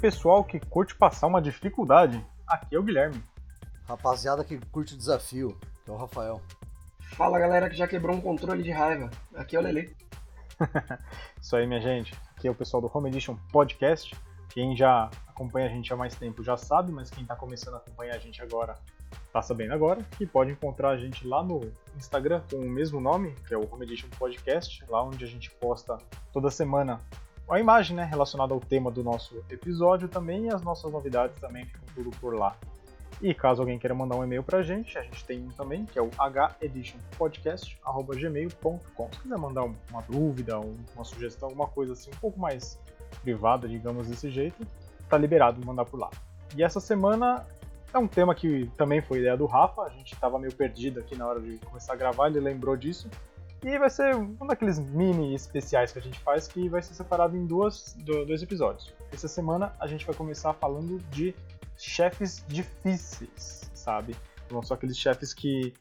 E pessoal que curte passar uma dificuldade, aqui é o Guilherme. Rapaziada que curte o desafio, que é o Rafael. Fala galera que já quebrou um controle de raiva, aqui é o Lele. Isso aí, minha gente. Aqui é o pessoal do Home Edition Podcast. Quem já acompanha a gente há mais tempo já sabe, mas quem está começando a acompanhar a gente agora está sabendo agora. Que pode encontrar a gente lá no Instagram com o mesmo nome, que é o Home Edition Podcast, lá onde a gente posta toda semana a imagem né, relacionada ao tema do nosso episódio também e as nossas novidades também ficam tudo por lá. E caso alguém queira mandar um e-mail pra gente, a gente tem um também, que é o heditionpodcast.gmail.com. Se quiser mandar uma dúvida, uma sugestão, alguma coisa assim, um pouco mais privada, digamos desse jeito, tá liberado mandar por lá. E essa semana é um tema que também foi ideia do Rafa, a gente estava meio perdido aqui na hora de começar a gravar, ele lembrou disso. E vai ser um daqueles mini especiais que a gente faz que vai ser separado em duas, dois episódios. Essa semana a gente vai começar falando de chefes difíceis, sabe? Não são aqueles chefes que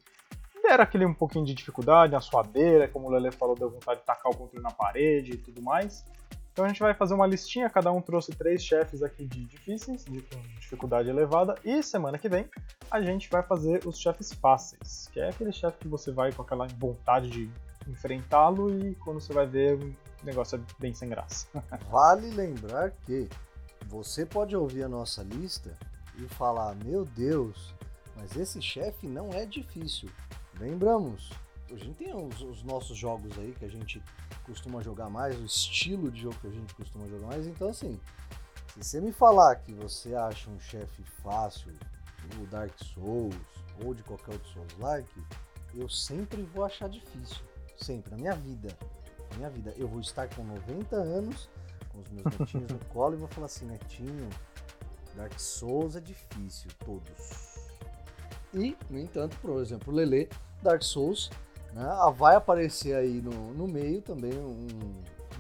deram aquele um pouquinho de dificuldade, a suadeira, como o Lele falou, deu vontade de tacar o controle na parede e tudo mais. Então a gente vai fazer uma listinha, cada um trouxe três chefes aqui de difíceis, de dificuldade elevada, e semana que vem a gente vai fazer os chefes fáceis, que é aquele chefe que você vai com aquela vontade de enfrentá-lo e quando você vai ver o negócio é bem sem graça. vale lembrar que você pode ouvir a nossa lista e falar: Meu Deus, mas esse chefe não é difícil. Lembramos, a gente tem os, os, nossos jogos aí que a gente costuma jogar mais, o estilo de jogo que a gente costuma jogar mais. Então, assim, se você me falar que você acha um chefe fácil, o Dark Souls ou de qualquer outro Souls-like, eu sempre vou achar difícil. Sempre, na minha vida. Na minha vida. Eu vou estar com 90 anos, com os meus netinhos no colo, e vou falar assim, netinho, Dark Souls é difícil, todos. E, no entanto, por exemplo, Lele, Dark Souls, né, vai aparecer aí no, no meio também um,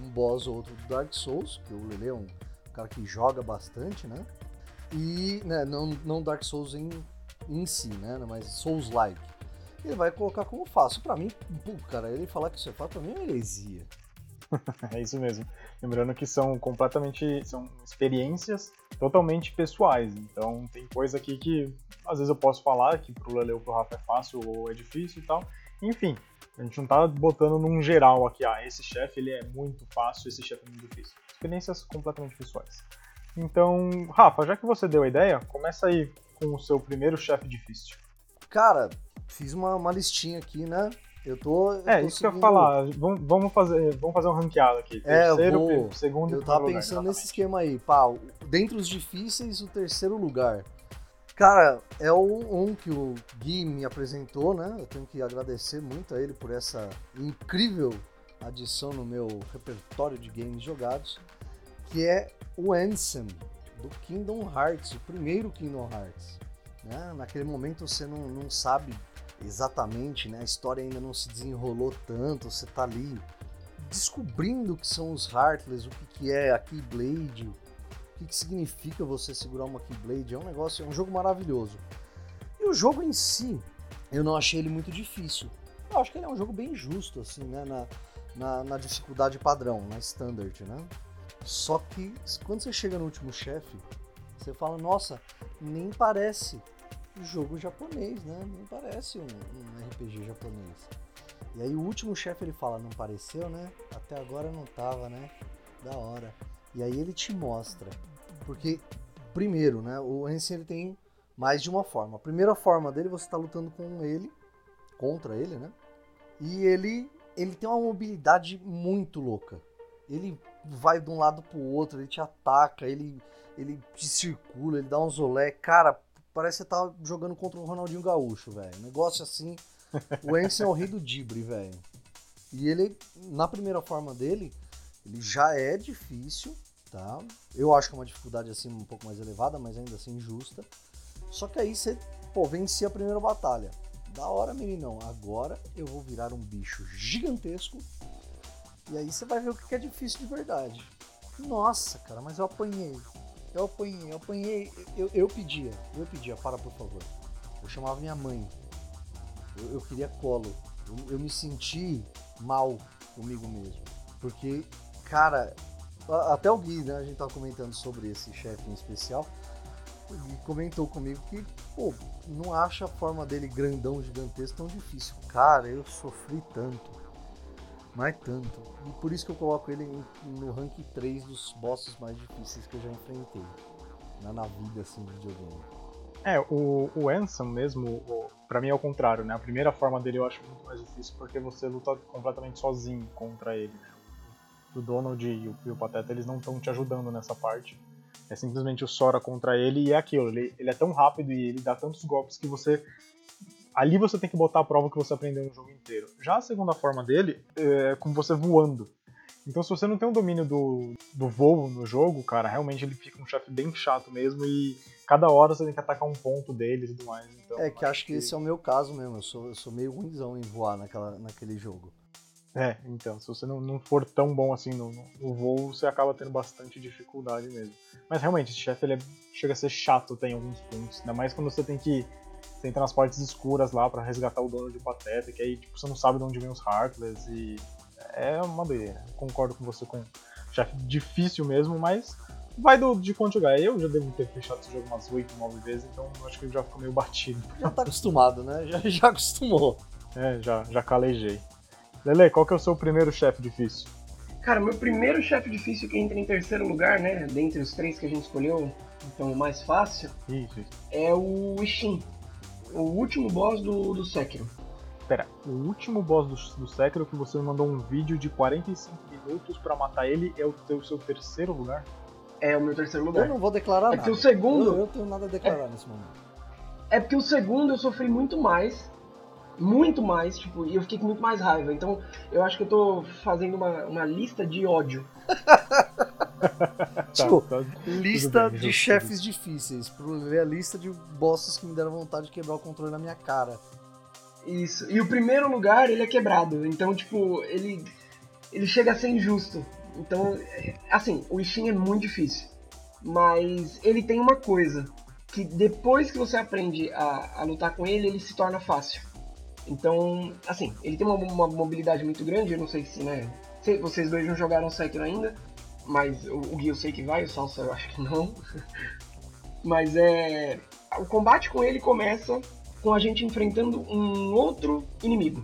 um boss ou outro do Dark Souls, que o Lele é um cara que joga bastante, né? E, né, não, não Dark Souls em, em si, né? Mas Souls-like ele vai colocar como fácil. Para mim, cara, ele falar que isso é fácil, pra mim é uma heresia. é isso mesmo. Lembrando que são completamente. são experiências totalmente pessoais. Então tem coisa aqui que às vezes eu posso falar que pro Lele ou pro Rafa é fácil ou é difícil e tal. Enfim, a gente não tá botando num geral aqui, ah, esse chefe ele é muito fácil, esse chefe é muito difícil. Experiências completamente pessoais. Então, Rafa, já que você deu a ideia, começa aí com o seu primeiro chefe difícil. Cara, fiz uma, uma listinha aqui, né? Eu tô. Eu é, tô isso seguindo... que eu ia falar. Vamos fazer, vamos fazer um ranqueado aqui. É, terceiro, vou... segundo Eu tava pensando lugar, nesse esquema aí. Pá, dentre os difíceis, o terceiro lugar. Cara, é um que o Gui me apresentou, né? Eu tenho que agradecer muito a ele por essa incrível adição no meu repertório de games jogados, que é o Ansem, do Kingdom Hearts, o primeiro Kingdom Hearts. Né? Naquele momento você não, não sabe exatamente, né? A história ainda não se desenrolou tanto, você tá ali descobrindo o que são os Heartless, o que, que é a Keyblade, o que, que significa você segurar uma Keyblade. É um negócio, é um jogo maravilhoso. E o jogo em si, eu não achei ele muito difícil. Eu acho que ele é um jogo bem justo, assim, né? Na, na, na dificuldade padrão, na standard, né? Só que quando você chega no último chefe, você fala, nossa, nem parece jogo japonês, né? Nem parece um, um RPG japonês. E aí o último chefe ele fala, não pareceu, né? Até agora não tava, né? Da hora. E aí ele te mostra. Porque, primeiro, né? O Ansem ele tem mais de uma forma. A primeira forma dele, você tá lutando com ele, contra ele, né? E ele, ele tem uma mobilidade muito louca. Ele vai de um lado pro outro, ele te ataca, ele, ele te circula, ele dá um zolé. Cara, parece que você tá jogando contra o Ronaldinho Gaúcho, velho. Negócio assim. O Ensen é o rei do Dibre, velho. E ele, na primeira forma dele, ele já é difícil, tá? Eu acho que é uma dificuldade assim um pouco mais elevada, mas ainda assim justa. Só que aí você, pô, vence a primeira batalha. Da hora, meninão. Agora eu vou virar um bicho gigantesco. E aí você vai ver o que é difícil de verdade. Nossa, cara, mas eu apanhei. Eu apanhei, eu apanhei, eu, eu pedia, eu pedia, para por favor. Eu chamava minha mãe. Eu, eu queria colo. Eu, eu, me senti mal comigo mesmo. Porque, cara, Até o Gui, né? A gente tava comentando sobre esse chefe em especial. Gui comentou comigo que, pô, não acha a forma dele grandão, gigantesco tão difícil. Cara, eu sofri tanto. Mas tanto. E por isso que eu coloco ele no rank 3 dos bosses mais difíceis que eu já enfrentei. Na, na vida, assim, de videogame. É, o, o Ansem mesmo, o, pra mim é o contrário, né? A primeira forma dele eu acho muito mais difícil porque você luta completamente sozinho contra ele, né? O Donald e o, e o Pateta, eles não estão te ajudando nessa parte. É simplesmente o Sora contra ele e é aquilo. Ele, ele é tão rápido e ele dá tantos golpes que você. Ali você tem que botar a prova que você aprendeu no jogo inteiro. Já a segunda forma dele é como você voando. Então se você não tem um domínio do, do voo no jogo, cara, realmente ele fica um chefe bem chato mesmo e cada hora você tem que atacar um ponto dele e tudo mais. Então, é que acho que, que esse é o meu caso mesmo. Eu sou, eu sou meio ruimzão em voar naquela, naquele jogo. É, então, se você não, não for tão bom assim no, no, voo, você acaba tendo bastante dificuldade mesmo. Mas realmente, esse chefe ele é, chega a ser chato tem alguns pontos, ainda mais quando você tem que você entra nas partes escuras lá para resgatar o dono de Pateta, que aí tipo, você não sabe de onde vem os Heartless e é uma doideira. Concordo com você com chefe difícil mesmo, mas vai do, de quanto jogar. Eu já devo ter fechado esse jogo umas 8, 9 vezes, então acho que ele já ficou meio batido. Já tá acostumado, né? Já, já acostumou. É, já, já calejei. Lele, qual que é o seu primeiro chefe difícil? Cara, meu primeiro chefe difícil que entra em terceiro lugar, né? Dentre os três que a gente escolheu, então o mais fácil, isso, isso. é o Ishin. O último boss do, do Sekiro. Pera, o último boss do, do Sekiro que você me mandou um vídeo de 45 minutos para matar ele é o teu, seu terceiro lugar? É o meu terceiro lugar. Eu não vou declarar é nada. Porque o segundo... Eu, eu tenho nada a declarar é... nesse momento. É porque o segundo eu sofri muito mais muito mais, tipo, e eu fiquei com muito mais raiva. Então, eu acho que eu tô fazendo uma, uma lista de ódio. tipo, tá, tá, lista bem, de chefes difíceis. Pra ver a lista de bosses que me deram vontade de quebrar o controle na minha cara. Isso. E o primeiro lugar, ele é quebrado. Então, tipo, ele, ele chega a ser injusto. Então, assim, o Ishin é muito difícil. Mas ele tem uma coisa. Que depois que você aprende a, a lutar com ele, ele se torna fácil. Então, assim, ele tem uma, uma mobilidade muito grande, eu não sei se, né? Se, vocês dois não jogaram Sekiro ainda, mas o, o Gui eu sei que vai, o Salsa eu acho que não. mas é. O combate com ele começa com a gente enfrentando um outro inimigo.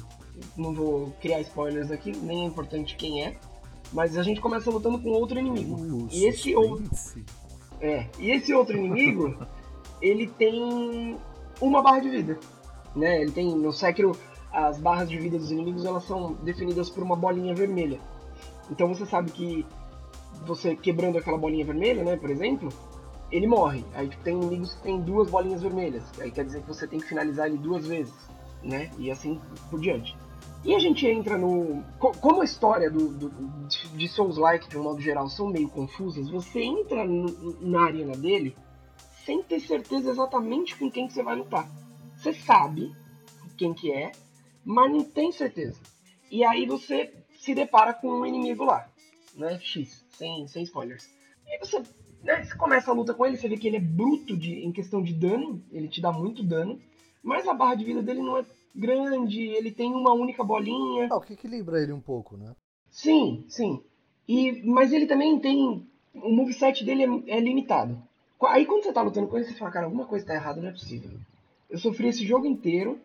Não vou criar spoilers aqui, nem é importante quem é. Mas a gente começa lutando com outro inimigo. Uh, e esse outro. É. E esse outro inimigo, ele tem uma barra de vida. Né? Ele tem no Sekiro as barras de vida dos inimigos elas são definidas por uma bolinha vermelha. Então você sabe que você quebrando aquela bolinha vermelha, né, por exemplo, ele morre. Aí tipo, tem inimigos que tem duas bolinhas vermelhas. Aí quer dizer que você tem que finalizar ele duas vezes, né? E assim por diante. E a gente entra no. Como a história do, do de Souls-like, de um modo geral, são meio confusas, você entra no, na arena dele sem ter certeza exatamente com quem que você vai lutar. Você sabe quem que é, mas não tem certeza. E aí você se depara com um inimigo lá, né? X, sem, sem spoilers. E aí você, né, você começa a luta com ele, você vê que ele é bruto de, em questão de dano, ele te dá muito dano, mas a barra de vida dele não é grande, ele tem uma única bolinha. Ah, o que equilibra ele um pouco, né? Sim, sim. E, mas ele também tem. O moveset dele é, é limitado. Aí quando você tá lutando com ele, você fala, cara, alguma coisa tá errada, não é possível. Eu sofri esse jogo inteiro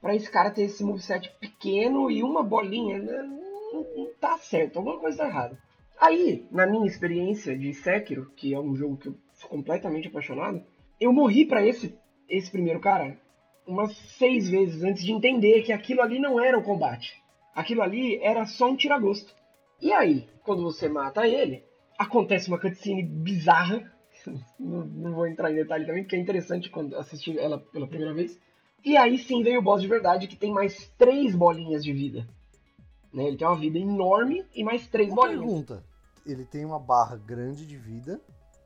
para esse cara ter esse moveset pequeno e uma bolinha. Né? Não, não tá certo, alguma coisa tá errada. Aí, na minha experiência de Sekiro, que é um jogo que eu sou completamente apaixonado, eu morri para esse, esse primeiro cara umas seis vezes antes de entender que aquilo ali não era o combate. Aquilo ali era só um tiragosto. E aí, quando você mata ele, acontece uma cutscene bizarra não, não, vou entrar em detalhe também, porque é interessante quando assistir ela pela primeira vez. E aí sim veio o boss de verdade, que tem mais três bolinhas de vida. Né? Ele tem uma vida enorme e mais três uma bolinhas. Pergunta. Ele tem uma barra grande de vida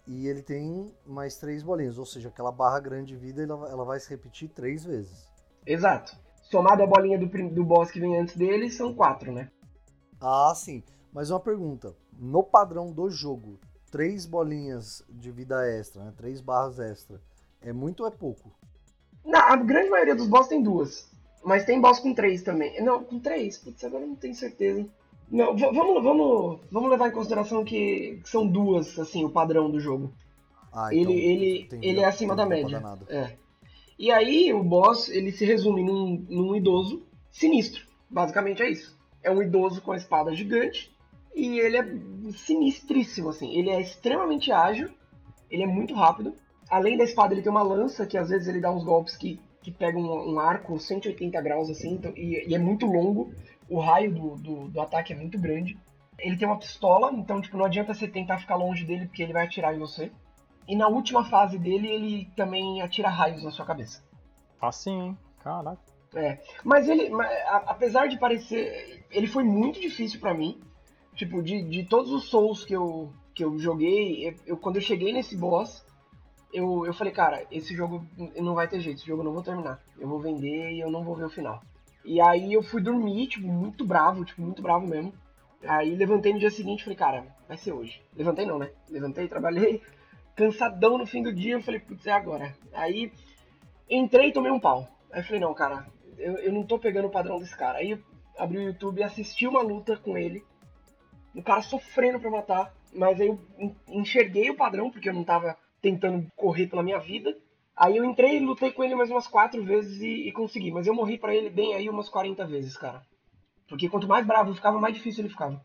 e ele tem mais três bolinhas. Ou seja, aquela barra grande de vida ela, ela vai se repetir três vezes. Exato. Somado a bolinha do, do boss que vem antes dele, são quatro, né? Ah, sim. Mas uma pergunta. No padrão do jogo, três bolinhas de vida extra, né? Três barras extra. É muito ou é pouco? Não, a grande maioria dos boss tem duas. Mas tem boss com três também. Não, com três. Putz, agora eu não tenho certeza. Não, vamos, vamos, vamos levar em consideração que, são duas, assim, o padrão do jogo. Ah, ele, então, ele, ele é acima da média. É. E aí o boss, ele se resume num, num idoso sinistro. Basicamente é isso. É um idoso com a espada gigante e ele é sinistríssimo, assim. Ele é extremamente ágil, ele é muito rápido. Além da espada, ele tem uma lança que às vezes ele dá uns golpes que, que pegam um, um arco 180 graus, assim, então, e, e, é muito longo. O raio do, do, do ataque é muito grande. Ele tem uma pistola, então tipo, não adianta você tentar ficar longe dele porque ele vai atirar em você. E na última fase dele, ele também atira raios na sua cabeça. Assim, hein? Caraca. É. Mas ele, apesar de parecer. Ele foi muito difícil para mim. Tipo, de, de todos os Souls que eu, que eu joguei, eu, eu, quando eu cheguei nesse boss, eu, eu falei, cara, esse jogo não vai ter jeito, esse jogo eu não vou terminar. Eu vou vender e eu não vou ver o final. E aí eu fui dormir, tipo, muito bravo, tipo, muito bravo mesmo. Aí levantei no dia seguinte e falei, cara, vai ser hoje. Levantei não, né? Levantei, trabalhei, cansadão no fim do dia, eu falei, putz, é agora. Aí entrei e tomei um pau. Aí falei, não, cara, eu, eu não tô pegando o padrão desse cara. Aí abri o YouTube e assisti uma luta com ele. O cara sofrendo pra matar. Mas aí eu enxerguei o padrão, porque eu não tava tentando correr pela minha vida. Aí eu entrei e lutei com ele mais umas quatro vezes e, e consegui. Mas eu morri para ele bem aí umas 40 vezes, cara. Porque quanto mais bravo eu ficava, mais difícil ele ficava.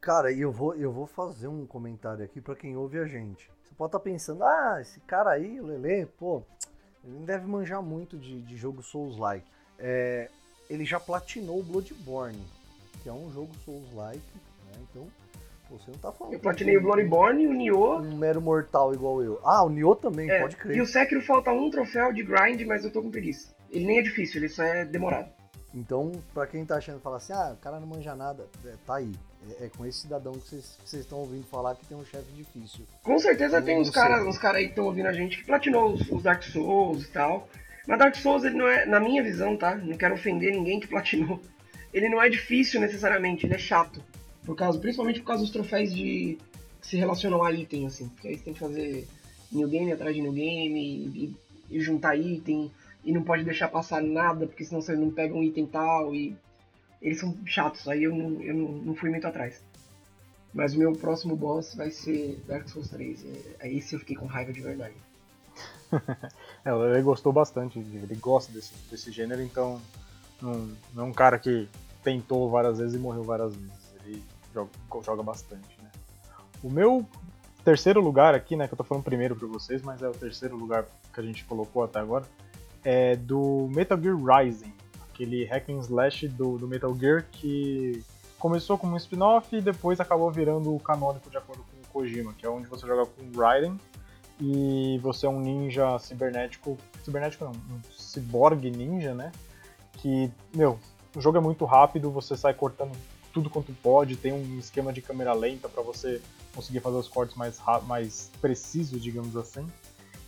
Cara, eu vou, eu vou fazer um comentário aqui para quem ouve a gente. Você pode estar tá pensando, ah, esse cara aí, o Lele, pô, ele deve manjar muito de, de jogo Souls-like. É, ele já platinou o Bloodborne, que é um jogo Souls-like, né? Então, você não tá falando. Eu platinei o Bloodborne, o Nioh. Um mero mortal igual eu. Ah, o Nioh também, é, pode crer. E o Sekiro falta um troféu de grind, mas eu tô com preguiça. Ele nem é difícil, ele só é demorado. Então, pra quem tá achando, fala assim, ah, o cara não manja nada, é, tá aí. É, é, com esse cidadão que vocês estão ouvindo falar que tem um chefe difícil. Com certeza tem uns caras uns cara aí que estão ouvindo a gente que platinou os, os, Dark Souls e tal. Mas Dark Souls, ele não é, na minha visão, tá? Não quero ofender ninguém que platinou. Ele não é difícil necessariamente, ele é chato. Por causa, principalmente por causa dos troféus de que se relacionam a item, assim. Porque aí você tem que fazer new game atrás de new game e, e, juntar item e não pode deixar passar nada, porque senão você não pega um item tal e eles são chatos, aí eu não, eu não, não fui muito atrás. Mas o meu próximo boss vai ser Dark Souls 3. É, aí sim eu fiquei com raiva de verdade. é, ele gostou bastante, ele gosta desse, desse gênero, então não, não é um cara que tentou várias vezes e morreu várias vezes. Ele joga, joga bastante, né? O meu terceiro lugar aqui, né, que eu tô falando primeiro pra vocês, mas é o terceiro lugar que a gente colocou até agora, é do Metal Gear Rising, aquele hack and slash do, do Metal Gear que começou como um spin-off e depois acabou virando o canônico de acordo com o Kojima, que é onde você joga com Raiden e você é um ninja cibernético, cibernético não, um cyborg ninja, né? Que, meu, o jogo é muito rápido, você sai cortando tudo quanto pode, tem um esquema de câmera lenta para você conseguir fazer os cortes mais, mais precisos, digamos assim.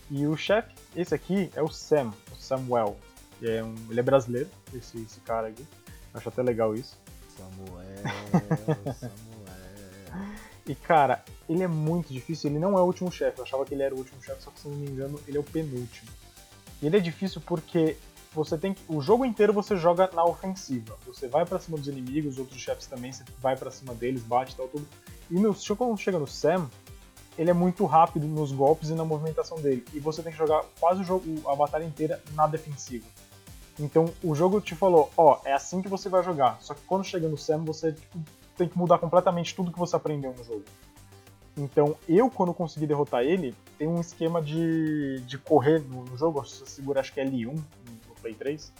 E o chefe, esse aqui, é o Sam, o Samuel. É um, ele é brasileiro, esse, esse cara aqui. Acho até legal isso. Samuel, Samuel. E cara, ele é muito difícil, ele não é o último chefe. Eu achava que ele era o último chefe, só que se não me engano, ele é o penúltimo. E ele é difícil porque você tem o jogo inteiro você joga na ofensiva. Você vai para cima dos inimigos, outros chefes também, você vai para cima deles, bate e tal tudo. E no, quando chega no Sam, ele é muito rápido nos golpes e na movimentação dele. E você tem que jogar quase o jogo, a batalha inteira na defensiva. Então o jogo te falou, ó, oh, é assim que você vai jogar. Só que quando chega no Sam, você tipo, tem que mudar completamente tudo que você aprendeu no jogo. Então eu, quando consegui derrotar ele, tem um esquema de, de correr no, no jogo, você segura acho que é L1 no Play 3.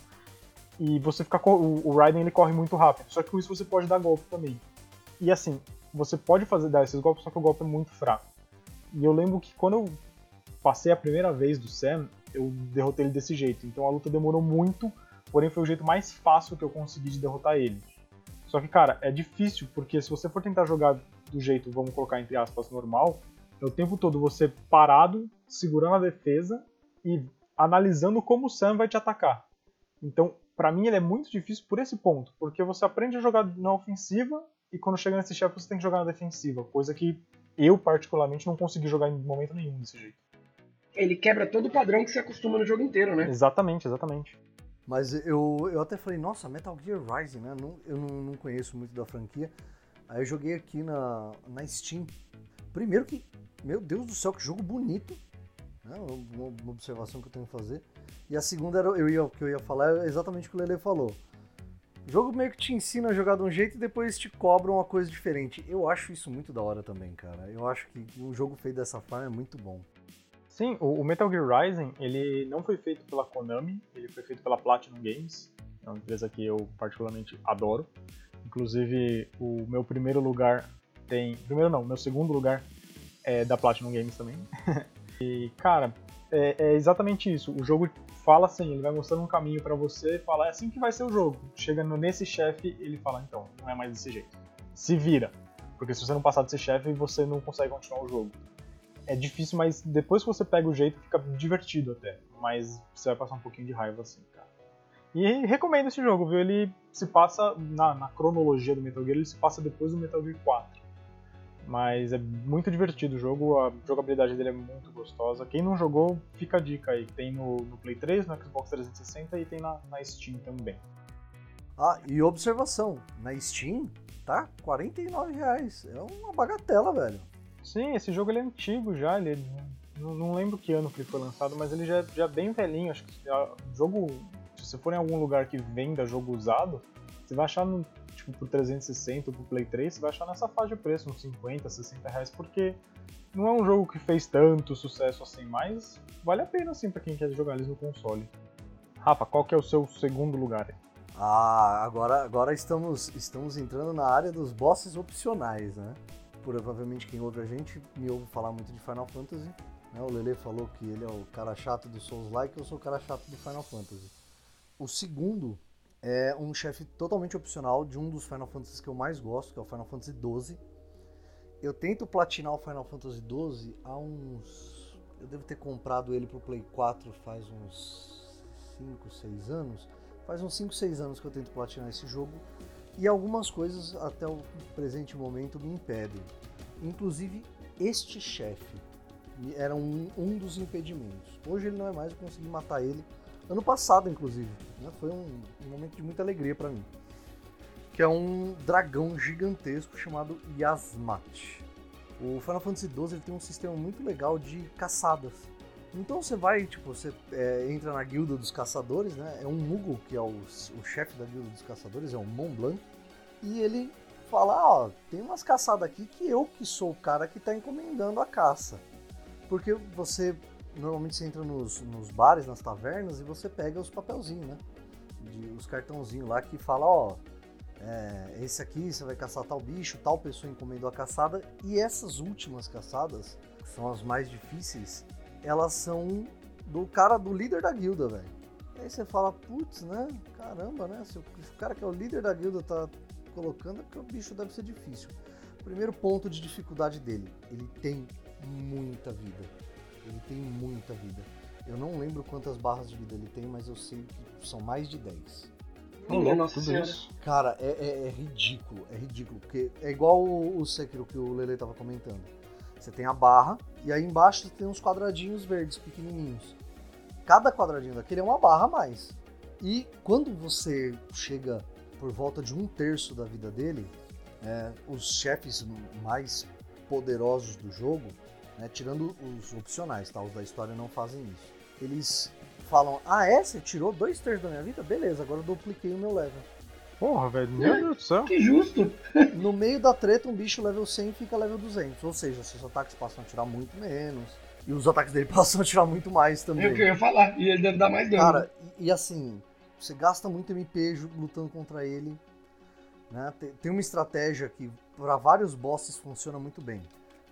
E você fica. O, o Raiden ele corre muito rápido. Só que com isso você pode dar golpe também. E assim, você pode fazer dar esses golpes, só que o golpe é muito fraco. E eu lembro que quando eu passei a primeira vez do Sam, eu derrotei ele desse jeito. Então a luta demorou muito, porém foi o jeito mais fácil que eu consegui de derrotar ele. Só que, cara, é difícil, porque se você for tentar jogar do jeito, vamos colocar entre aspas, normal, é o tempo todo você parado, segurando a defesa e analisando como o Sam vai te atacar. Então, para mim, ele é muito difícil por esse ponto, porque você aprende a jogar na ofensiva e quando chega nesse chefe você tem que jogar na defensiva, coisa que eu, particularmente, não consegui jogar em momento nenhum desse jeito. Ele quebra todo o padrão que se acostuma no jogo inteiro, né? Exatamente, exatamente. Mas eu, eu até falei, nossa, Metal Gear Rising, né? Não, eu não, não conheço muito da franquia. Aí eu joguei aqui na, na Steam. Primeiro que, meu Deus do céu, que jogo bonito. Né? Uma, uma observação que eu tenho que fazer. E a segunda era, eu ia, que eu ia falar é exatamente o que o Lele falou. O jogo meio que te ensina a jogar de um jeito e depois te cobra uma coisa diferente. Eu acho isso muito da hora também, cara. Eu acho que um jogo feito dessa forma é muito bom. Sim, o Metal Gear Rising, ele não foi feito pela Konami, ele foi feito pela Platinum Games, é uma empresa que eu particularmente adoro. Inclusive, o meu primeiro lugar tem... Primeiro não, meu segundo lugar é da Platinum Games também. e, cara, é, é, exatamente isso. O jogo fala assim, ele vai mostrando um caminho para você e fala, é assim que vai ser o jogo. Chegando nesse chefe, ele fala, então, não é mais desse jeito. Se vira. Porque se você não passar desse chefe, você não consegue continuar o jogo é difícil, mas depois que você pega o jeito, fica divertido até. Mas você vai passar um pouquinho de raiva assim, cara. E recomendo esse jogo, viu? Ele se passa, na, na, cronologia do Metal Gear, ele se passa depois do Metal Gear 4. Mas é muito divertido o jogo, a jogabilidade dele é muito gostosa. Quem não jogou, fica a dica aí. Tem no, no Play 3, no Xbox 360 e tem na, na Steam também. Ah, e observação, na Steam tá R$ reais. É uma bagatela, velho. Sim, esse jogo ele é antigo já, ele é, não, não, lembro que ano que ele foi lançado, mas ele já, já é bem velhinho. Acho que jogo, se você for em algum lugar que venda jogo usado, você vai achar no, tipo por 360 ou por Play 3, você vai achar nessa faixa de preço, uns 50, 60 reais, porque não é um jogo que fez tanto sucesso assim, mas vale a pena assim para quem quer jogar eles no console. Rafa, qual que é o seu segundo lugar? Ah, agora, agora estamos, estamos entrando na área dos bosses opcionais, né? provavelmente quem ouve a gente me ouve falar muito de Final Fantasy. Né? O Lele falou que ele é o cara chato do Souls-like, eu sou o cara chato do Final Fantasy. O segundo é um chefe totalmente opcional de um dos Final Fantasies que eu mais gosto, que é o Final Fantasy XII. Eu tento platinar o Final Fantasy XII há uns. Eu devo ter comprado ele pro Play 4 faz uns 5, 6 anos. Faz uns 5, 6 anos que eu tento platinar esse jogo e algumas coisas até o presente momento me impedem. Inclusive este chefe era um, um dos impedimentos. Hoje ele não é mais, eu consegui matar ele ano passado, inclusive. Né? Foi um, um, momento de muita alegria para mim. Que é um dragão gigantesco chamado Yasmat. O Final Fantasy XII ele tem um sistema muito legal de caçadas. Então você vai, tipo, você é, entra na guilda dos caçadores, né? É um Mugo, que é o, o chefe da guilda dos caçadores, é um Mont Blanc. E ele fala, ó, tem umas caçadas aqui que eu que sou o cara que tá encomendando a caça. Porque você, normalmente você entra nos, nos bares, nas tavernas, e você pega os papelzinhos, né? De, os cartãozinhos lá que fala, ó, é, esse aqui você vai caçar tal bicho, tal pessoa encomendou a caçada. E essas últimas caçadas, que são as mais difíceis, elas são do cara, do líder da guilda, velho. Aí você fala, putz, né? Caramba, né? Se o, cara que é o líder da guilda tá colocando, é porque o bicho deve ser difícil. Primeiro ponto de dificuldade dele, ele tem muita vida. Ele tem muita vida. Eu não lembro quantas barras de vida ele tem, mas eu sei que são mais de 10. Minha nossa tudo isso. Cara, é, é, é, ridículo, é ridículo. Porque é igual o, o Sekiro que o Lele tava comentando. Você tem a barra e aí embaixo tem uns quadradinhos verdes pequenininhos. Cada quadradinho daquele é uma barra a mais. E quando você chega por volta de um terço da vida dele, é, os chefes mais poderosos do jogo, né, tirando os opcionais, tá? Os da história não fazem isso. Eles falam: Ah, é? Você tirou dois terços da minha vida? Beleza, agora eu dupliquei o meu level. Porra, velho, meu Deus do céu. Que justo. No meio da treta, um bicho level 100 fica level 200. Ou seja, seus ataques passam a tirar muito menos. E os ataques dele passam a tirar muito mais também. É o que eu ia falar. E ele deve dar mais dano. Cara, e, e assim, você gasta muito MP lutando contra ele. Né? Tem, tem uma estratégia que para vários bosses funciona muito bem.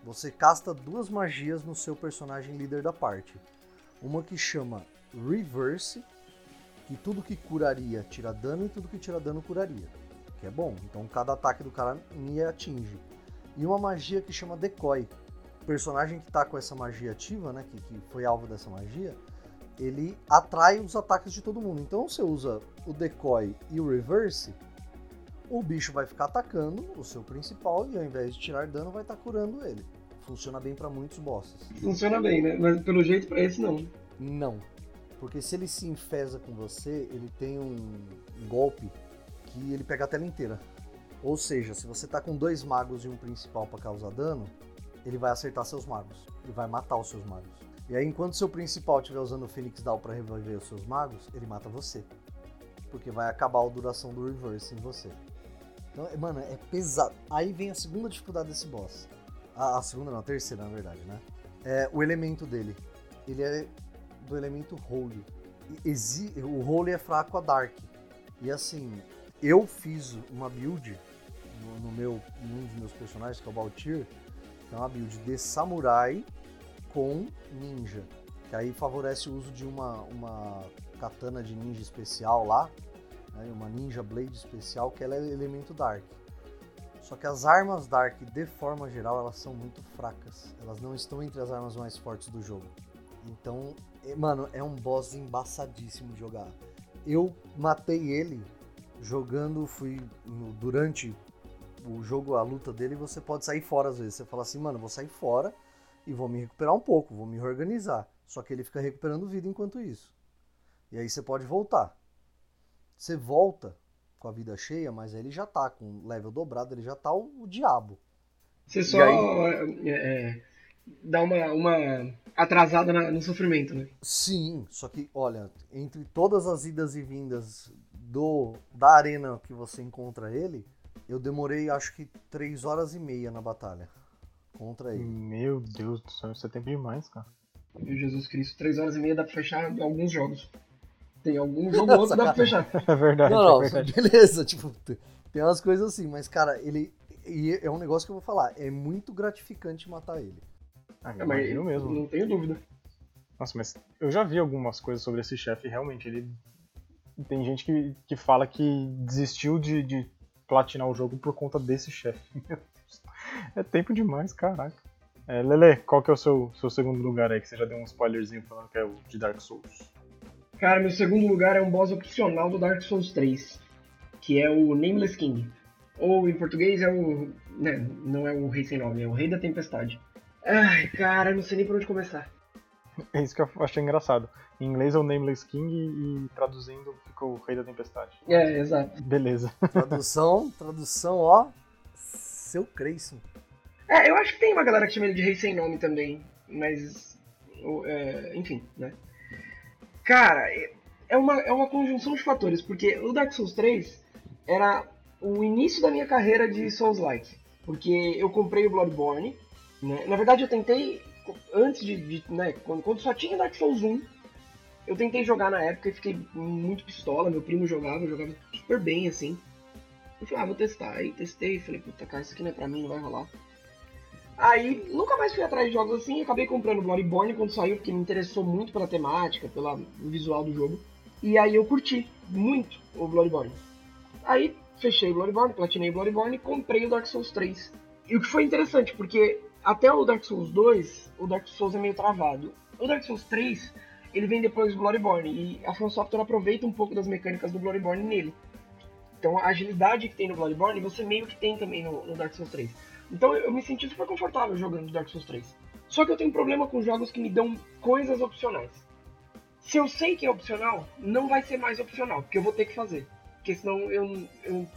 Você casta duas magias no seu personagem líder da parte. Uma que chama Reverse, que tudo que curaria tira dano e tudo que tira dano curaria. Que é bom. Então cada ataque do cara me atinge. E uma magia que chama Decoy. O personagem que está com essa magia ativa, né, que, que foi alvo dessa magia, ele atrai os ataques de todo mundo. Então você usa o Decoy e o Reverse, o bicho vai ficar atacando o seu principal e ao invés de tirar dano vai estar tá curando ele. Funciona bem para muitos bosses. Funciona bem, né? Mas pelo jeito para esse não. Não Porque se ele se enfesa com você, ele tem um golpe que ele pega a tela inteira. Ou seja, se você tá com dois magos e um principal para causar dano, ele vai acertar seus magos. Ele vai matar os seus magos. E aí, enquanto seu principal estiver usando o Phoenix Down para reviver os seus magos, ele mata você. Porque vai acabar a duração do reverse em você. Então, é, mano, é pesado. Aí vem a segunda dificuldade desse boss. A, a segunda não, a terceira, na verdade, né? É o elemento dele. Ele é do elemento Holy. Exi o Holy é fraco a Dark. E assim, eu fiz uma build no, no meu, num dos meus personagens, que é o Baltir, é uma build de samurai com ninja. Que aí favorece o uso de uma, uma katana de ninja especial lá, né, uma ninja blade especial, que ela é elemento dark. Só que as armas dark, de forma geral, elas são muito fracas. Elas não estão entre as armas mais fortes do jogo. Então, é, mano, é um boss embaçadíssimo jogar. Eu matei ele jogando, fui no, durante o jogo, a luta dele, você pode sair fora às vezes. Você fala assim, mano, vou sair fora e vou me recuperar um pouco, vou me reorganizar. Só que ele fica recuperando vida enquanto isso. E aí você pode voltar. Você volta com a vida cheia, mas ele já tá com level dobrado, ele já tá o, o diabo. Você só aí... é, é, dá uma, uma atrasada na, no sofrimento, né? Sim, só que, olha, entre todas as idas e vindas do da arena que você encontra ele, eu demorei acho que 3 horas e meia na batalha contra ele. Meu Deus do céu, isso é tempo demais, cara. Meu Jesus Cristo, 3 horas e meia dá pra fechar alguns jogos. Tem algum jogo outro dá pra fechar. É verdade. Não, não, é verdade. beleza, tipo, tem umas coisas assim, mas cara, ele. E é um negócio que eu vou falar, é muito gratificante matar ele. Ah, é, mas mesmo. Não tenho dúvida. Nossa, mas eu já vi algumas coisas sobre esse chefe, realmente, ele. Tem gente que, que fala que desistiu de, de platinar o jogo por conta desse chefe. é tempo demais, caraca. É, Lele, qual que é o seu, seu segundo lugar aí? Que você já deu um spoilerzinho falando que é o de Dark Souls. Cara, meu segundo lugar é um boss opcional do Dark Souls 3, que é o Nameless King. Ou em português é o. Né, não é o Rei Sem Nome, é o Rei da Tempestade. Ai, cara, não sei nem por onde começar. É isso que eu achei engraçado. Em inglês é o Nameless King e traduzindo ficou o Rei da Tempestade. É, exato. Beleza. Tradução, tradução, ó. Seu Creyson. É, eu acho que tem uma galera que chama ele de Rei Sem Nome também, mas. É, enfim, né? Cara, é uma, é uma conjunção de fatores, porque o Dark Souls 3 era o início da minha carreira de Souls-like. Porque eu comprei o Bloodborne, né? Na verdade eu tentei, antes de, de né, quando, quando só tinha Dark Souls 1, eu tentei jogar na época e fiquei muito pistola, meu primo jogava, jogava super bem, assim. Eu falei, ah, vou testar. Aí testei, falei, puta cara, isso aqui não é pra mim, não vai rolar. Aí nunca mais fui atrás de jogos assim, acabei comprando Bloodborne quando saiu, porque me interessou muito pela temática, pelo visual do jogo. E aí eu curti muito o Bloodborne. Aí fechei o Bloodborne, platinei o Bloodborne e comprei o Dark Souls 3. E o que foi interessante, porque até o Dark Souls 2, o Dark Souls é meio travado. O Dark Souls 3, ele vem depois do Bloodborne, e a From Software aproveita um pouco das mecânicas do Bloodborne nele. Então a agilidade que tem no Bloodborne, você meio que tem também no, no Dark Souls 3. Então eu me senti super confortável jogando Dark Souls 3. Só que eu tenho um problema com jogos que me dão coisas opcionais. Se eu sei que é opcional, não vai ser mais opcional, porque eu vou ter que fazer. Porque senão eu, eu,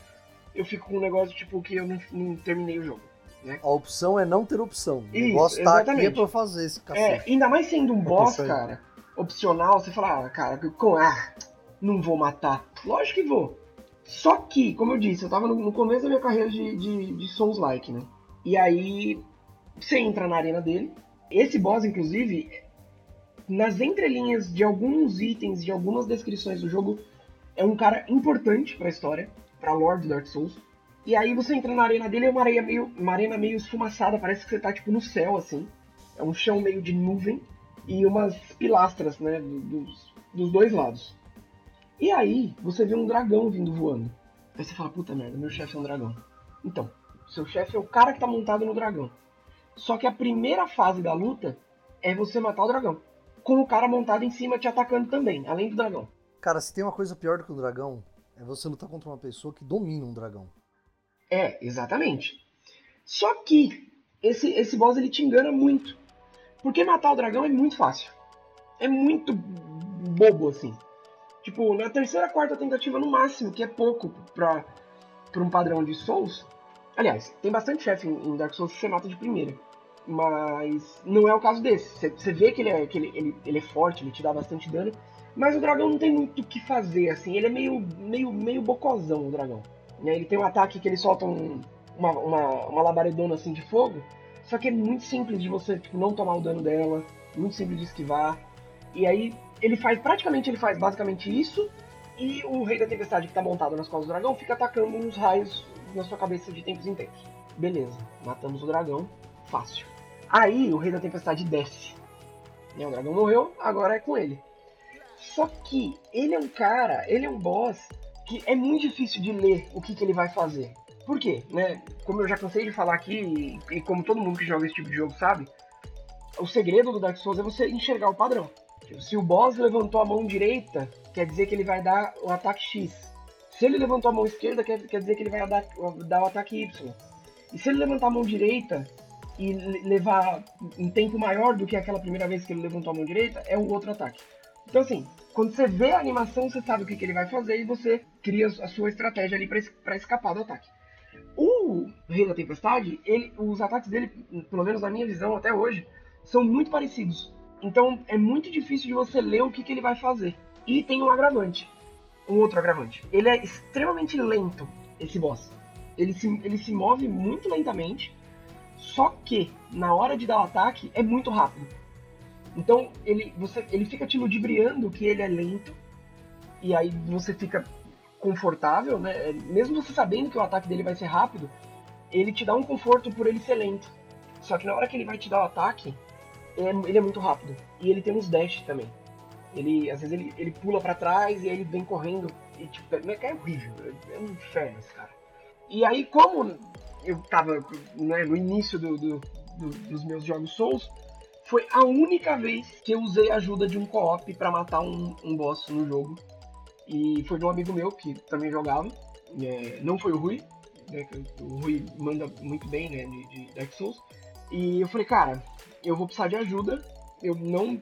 eu fico com um negócio tipo que eu não, não terminei o jogo. Né? A opção é não ter opção. O negócio tá aqui é pra fazer esse cacete. É, ainda mais sendo um boss, cara, opcional, você fala, ah, cara, com, ah, não vou matar. Lógico que vou. Só que, como eu disse, eu tava no, no começo da minha carreira de, de, de Souls-like, né? E aí você entra na arena dele. Esse boss, inclusive, nas entrelinhas de alguns itens, de algumas descrições do jogo, é um cara importante para a história, para Lord do Dark Souls. E aí você entra na arena dele, é uma areia meio, uma arena meio esfumaçada, parece que você tá tipo no céu assim. É um chão meio de nuvem e umas pilastras, né, dos, dos dois lados. E aí você vê um dragão vindo voando. Aí você fala, puta merda, meu chefe é um dragão. Então, seu chefe é o cara que tá montado no dragão. Só que a primeira fase da luta é você matar o dragão. Com o cara montado em cima te atacando também, além do dragão. Cara, se tem uma coisa pior do que o dragão, é você lutar contra uma pessoa que domina um dragão. É, exatamente. Só que esse, esse boss ele te engana muito. Porque matar o dragão é muito fácil. É muito bobo, assim. Tipo, na terceira, quarta tentativa no máximo, que é pouco pra, pra um padrão de Souls. Aliás, tem bastante chefe em Dark Souls que você mata de primeira. Mas não é o caso desse. Você vê que, ele é, que ele, ele, ele é forte, ele te dá bastante dano. Mas o dragão não tem muito o que fazer, assim. Ele é meio, meio, meio bocozão, o dragão. Ele tem um ataque que ele solta um, uma, uma, uma labaredona assim de fogo. Só que é muito simples de você tipo, não tomar o dano dela. Muito simples de esquivar. E aí ele faz, praticamente ele faz basicamente isso. E o Rei da Tempestade que está montado nas costas do dragão fica atacando uns raios na sua cabeça de tempos em tempos. Beleza, matamos o dragão, fácil. Aí o Rei da Tempestade desce. Né, o dragão morreu, agora é com ele. Só que ele é um cara, ele é um boss que é muito difícil de ler o que, que ele vai fazer. Por quê? Né? Como eu já cansei de falar aqui, e, como todo mundo que joga esse tipo de jogo sabe, o segredo do Dark Souls é você enxergar o padrão. Se o boss levantou a mão direita, quer dizer que ele vai dar o ataque X. Se ele levantou a mão esquerda, quer, quer dizer que ele vai dar, dar o ataque Y. E se ele levantar a mão direita e levar um tempo maior do que aquela primeira vez que ele levantou a mão direita, é o outro ataque. Então, assim, quando você vê a animação, você sabe o que, que ele vai fazer e você cria a sua estratégia ali para escapar do ataque. O Rei da Tempestade, ele, os ataques dele, pelo menos na minha visão até hoje, são muito parecidos. Então é muito difícil de você ler o que, que ele vai fazer. E tem um agravante um outro agravante. Ele é extremamente lento, esse boss. Ele se, ele se move muito lentamente, só que na hora de dar o ataque é muito rápido. Então ele, você, ele fica te ludibriando que ele é lento, e aí você fica confortável, né? Mesmo você sabendo que o ataque dele vai ser rápido, ele te dá um conforto por ele ser lento. Só que na hora que ele vai te dar o ataque, é, ele é muito rápido. E ele tem uns dash também. Ele, às vezes ele, ele pula para trás e ele vem correndo. E tipo, é, é horrível. É um inferno esse cara. E aí, como eu tava né, no início do, do, do, dos meus jogos Souls, foi a única vez que eu usei a ajuda de um co-op pra matar um, um boss no jogo. E foi de um amigo meu que também jogava. É, não foi o Rui, né, o Rui manda muito bem né, de, de Dark Souls. E eu falei, cara, eu vou precisar de ajuda eu não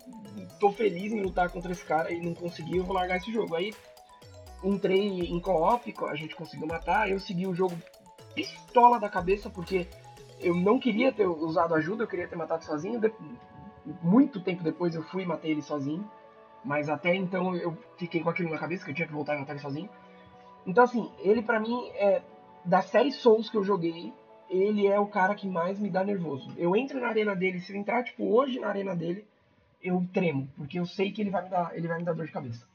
tô feliz em lutar contra esse cara e não consegui, eu vou largar esse jogo. Aí entrei em co-op, a gente conseguiu matar, eu segui o jogo pistola da cabeça, porque eu não queria ter usado ajuda, eu queria ter matado sozinho. De... Muito tempo depois eu fui e matei ele sozinho. Mas até então eu fiquei com aquilo na cabeça, que eu tinha que voltar e matar ele sozinho. Então assim, ele para mim é. Da série Souls que eu joguei, ele é o cara que mais me dá nervoso. Eu entro na arena dele, se eu entrar, tipo, hoje na arena dele, eu tremo, porque eu sei que ele vai me dar, ele vai me dar dor de cabeça.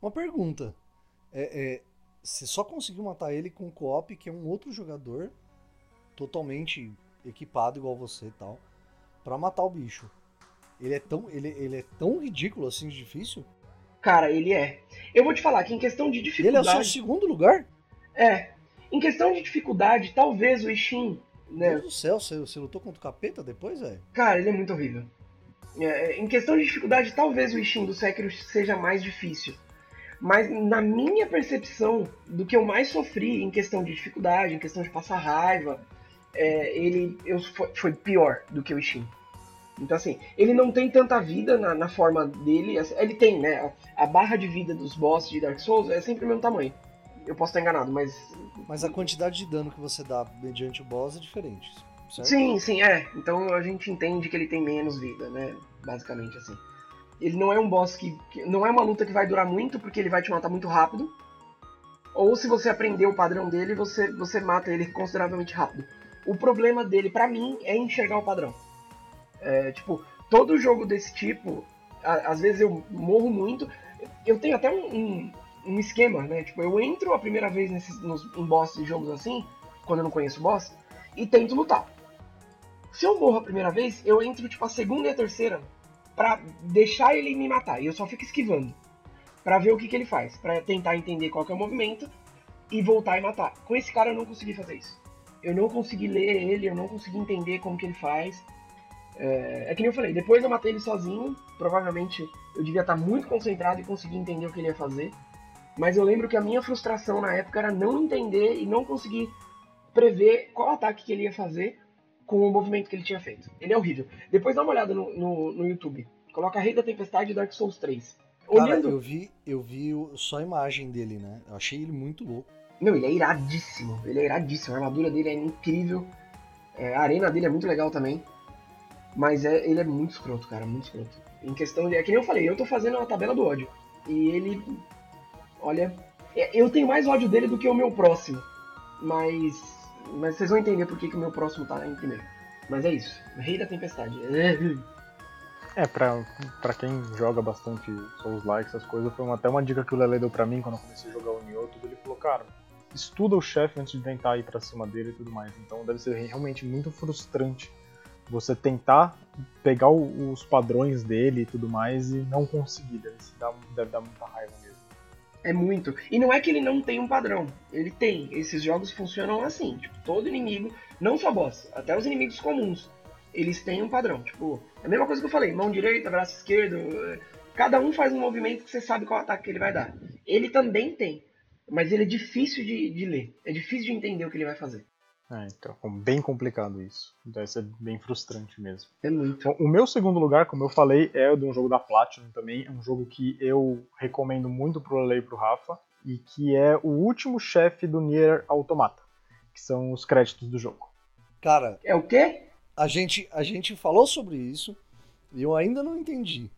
Uma pergunta. É, é, você só conseguiu matar ele com o co-op, que é um outro jogador, totalmente equipado igual você e tal, para matar o bicho. Ele é tão, ele, ele é tão ridículo assim de difícil? Cara, ele é. Eu vou te falar que em questão de dificuldade. Ele é o seu segundo lugar? É. Em questão de dificuldade, talvez o Ishin. Né? Meu Deus do céu, você, você lutou contra o capeta depois, velho? Cara, ele é muito horrível. É, em questão de dificuldade, talvez o Ishin do Sekiro seja mais difícil. Mas na minha percepção, do que eu mais sofri em questão de dificuldade, em questão de passar raiva, é, ele eu, foi, foi, pior do que o Ishin. Então assim, ele não tem tanta vida na, na forma dele. Ele tem, né? A, a, barra de vida dos bosses de Dark Souls é sempre o mesmo tamanho. Eu posso estar enganado, mas. Mas a quantidade de dano que você dá mediante o boss é diferente. Certo? Sim, sim, é. Então a gente entende que ele tem menos vida, né? Basicamente assim. Ele não é um boss que, que. Não é uma luta que vai durar muito, porque ele vai te matar muito rápido. Ou se você aprender o padrão dele, você, você mata ele consideravelmente rápido. O problema dele, para mim, é enxergar o padrão. É, tipo, todo jogo desse tipo, a, às vezes eu morro muito. Eu tenho até um, um, um, esquema, né? Tipo, eu entro a primeira vez nesses, nos, em boss de jogos assim, quando eu não conheço o boss, e tento lutar. Se eu morro a primeira vez, eu entro tipo a segunda e a terceira para deixar ele me matar. E eu só fico esquivando. para ver o que, que ele faz. para tentar entender qual é o movimento e voltar e matar. Com esse cara eu não consegui fazer isso. Eu não consegui ler ele, eu não consegui entender como que ele faz. É, é que nem eu falei, depois eu matei ele sozinho. Provavelmente eu devia estar muito concentrado e conseguir entender o que ele ia fazer. Mas eu lembro que a minha frustração na época era não entender e não conseguir prever qual ataque que ele ia fazer com o movimento que ele tinha feito. Ele é horrível. Depois dá uma olhada no, no, no YouTube. Coloca Rei da Tempestade e Dark Souls 3. Cara, eu vi, eu vi só a imagem dele, né? Eu achei ele muito louco. Não, ele é iradíssimo. Ele é iradíssimo. A armadura dele é incrível. É, a arena dele é muito legal também. Mas é, ele é muito escroto, cara, muito escroto. Em questão de. É que nem eu falei, eu tô fazendo uma tabela do ódio. E ele. Olha. Eu tenho mais ódio dele do que o meu próximo. Mas. Mas vocês vão entender por que, que o meu próximo tá em primeiro. Mas é isso. Rei da Tempestade. É, pra, pra quem joga bastante Souls Like, essas coisas, foi uma, até uma dica que o Lele deu pra mim quando eu comecei a jogar o Nioh, tudo, ele falou, cara, estuda o chefe antes de tentar ir pra cima dele e tudo mais. Então deve ser realmente muito frustrante você tentar pegar o, os padrões dele e tudo mais e não conseguir. Deve, dar, deve dar muita raiva mesmo. É muito. E não é que ele não tem um padrão. Ele tem. Esses jogos funcionam assim. Tipo, todo inimigo, não só boss, até os inimigos comuns, eles têm um padrão. Tipo, é a mesma coisa que eu falei, mão direita, braço esquerdo. Cada um faz um movimento que você sabe qual ataque que ele vai dar. Ele também tem. Mas ele é difícil de, de ler. É difícil de entender o que ele vai fazer. É, então, bem complicado isso. Deve ser bem frustrante mesmo. É muito. o meu segundo lugar, como eu falei, é o de um jogo da Platinum também. É um jogo que eu recomendo muito pro Lele e pro Rafa. E que é o último chefe do Nier Automata. Que são os créditos do jogo. Cara. É o quê? A gente, a gente falou sobre isso e eu ainda não entendi.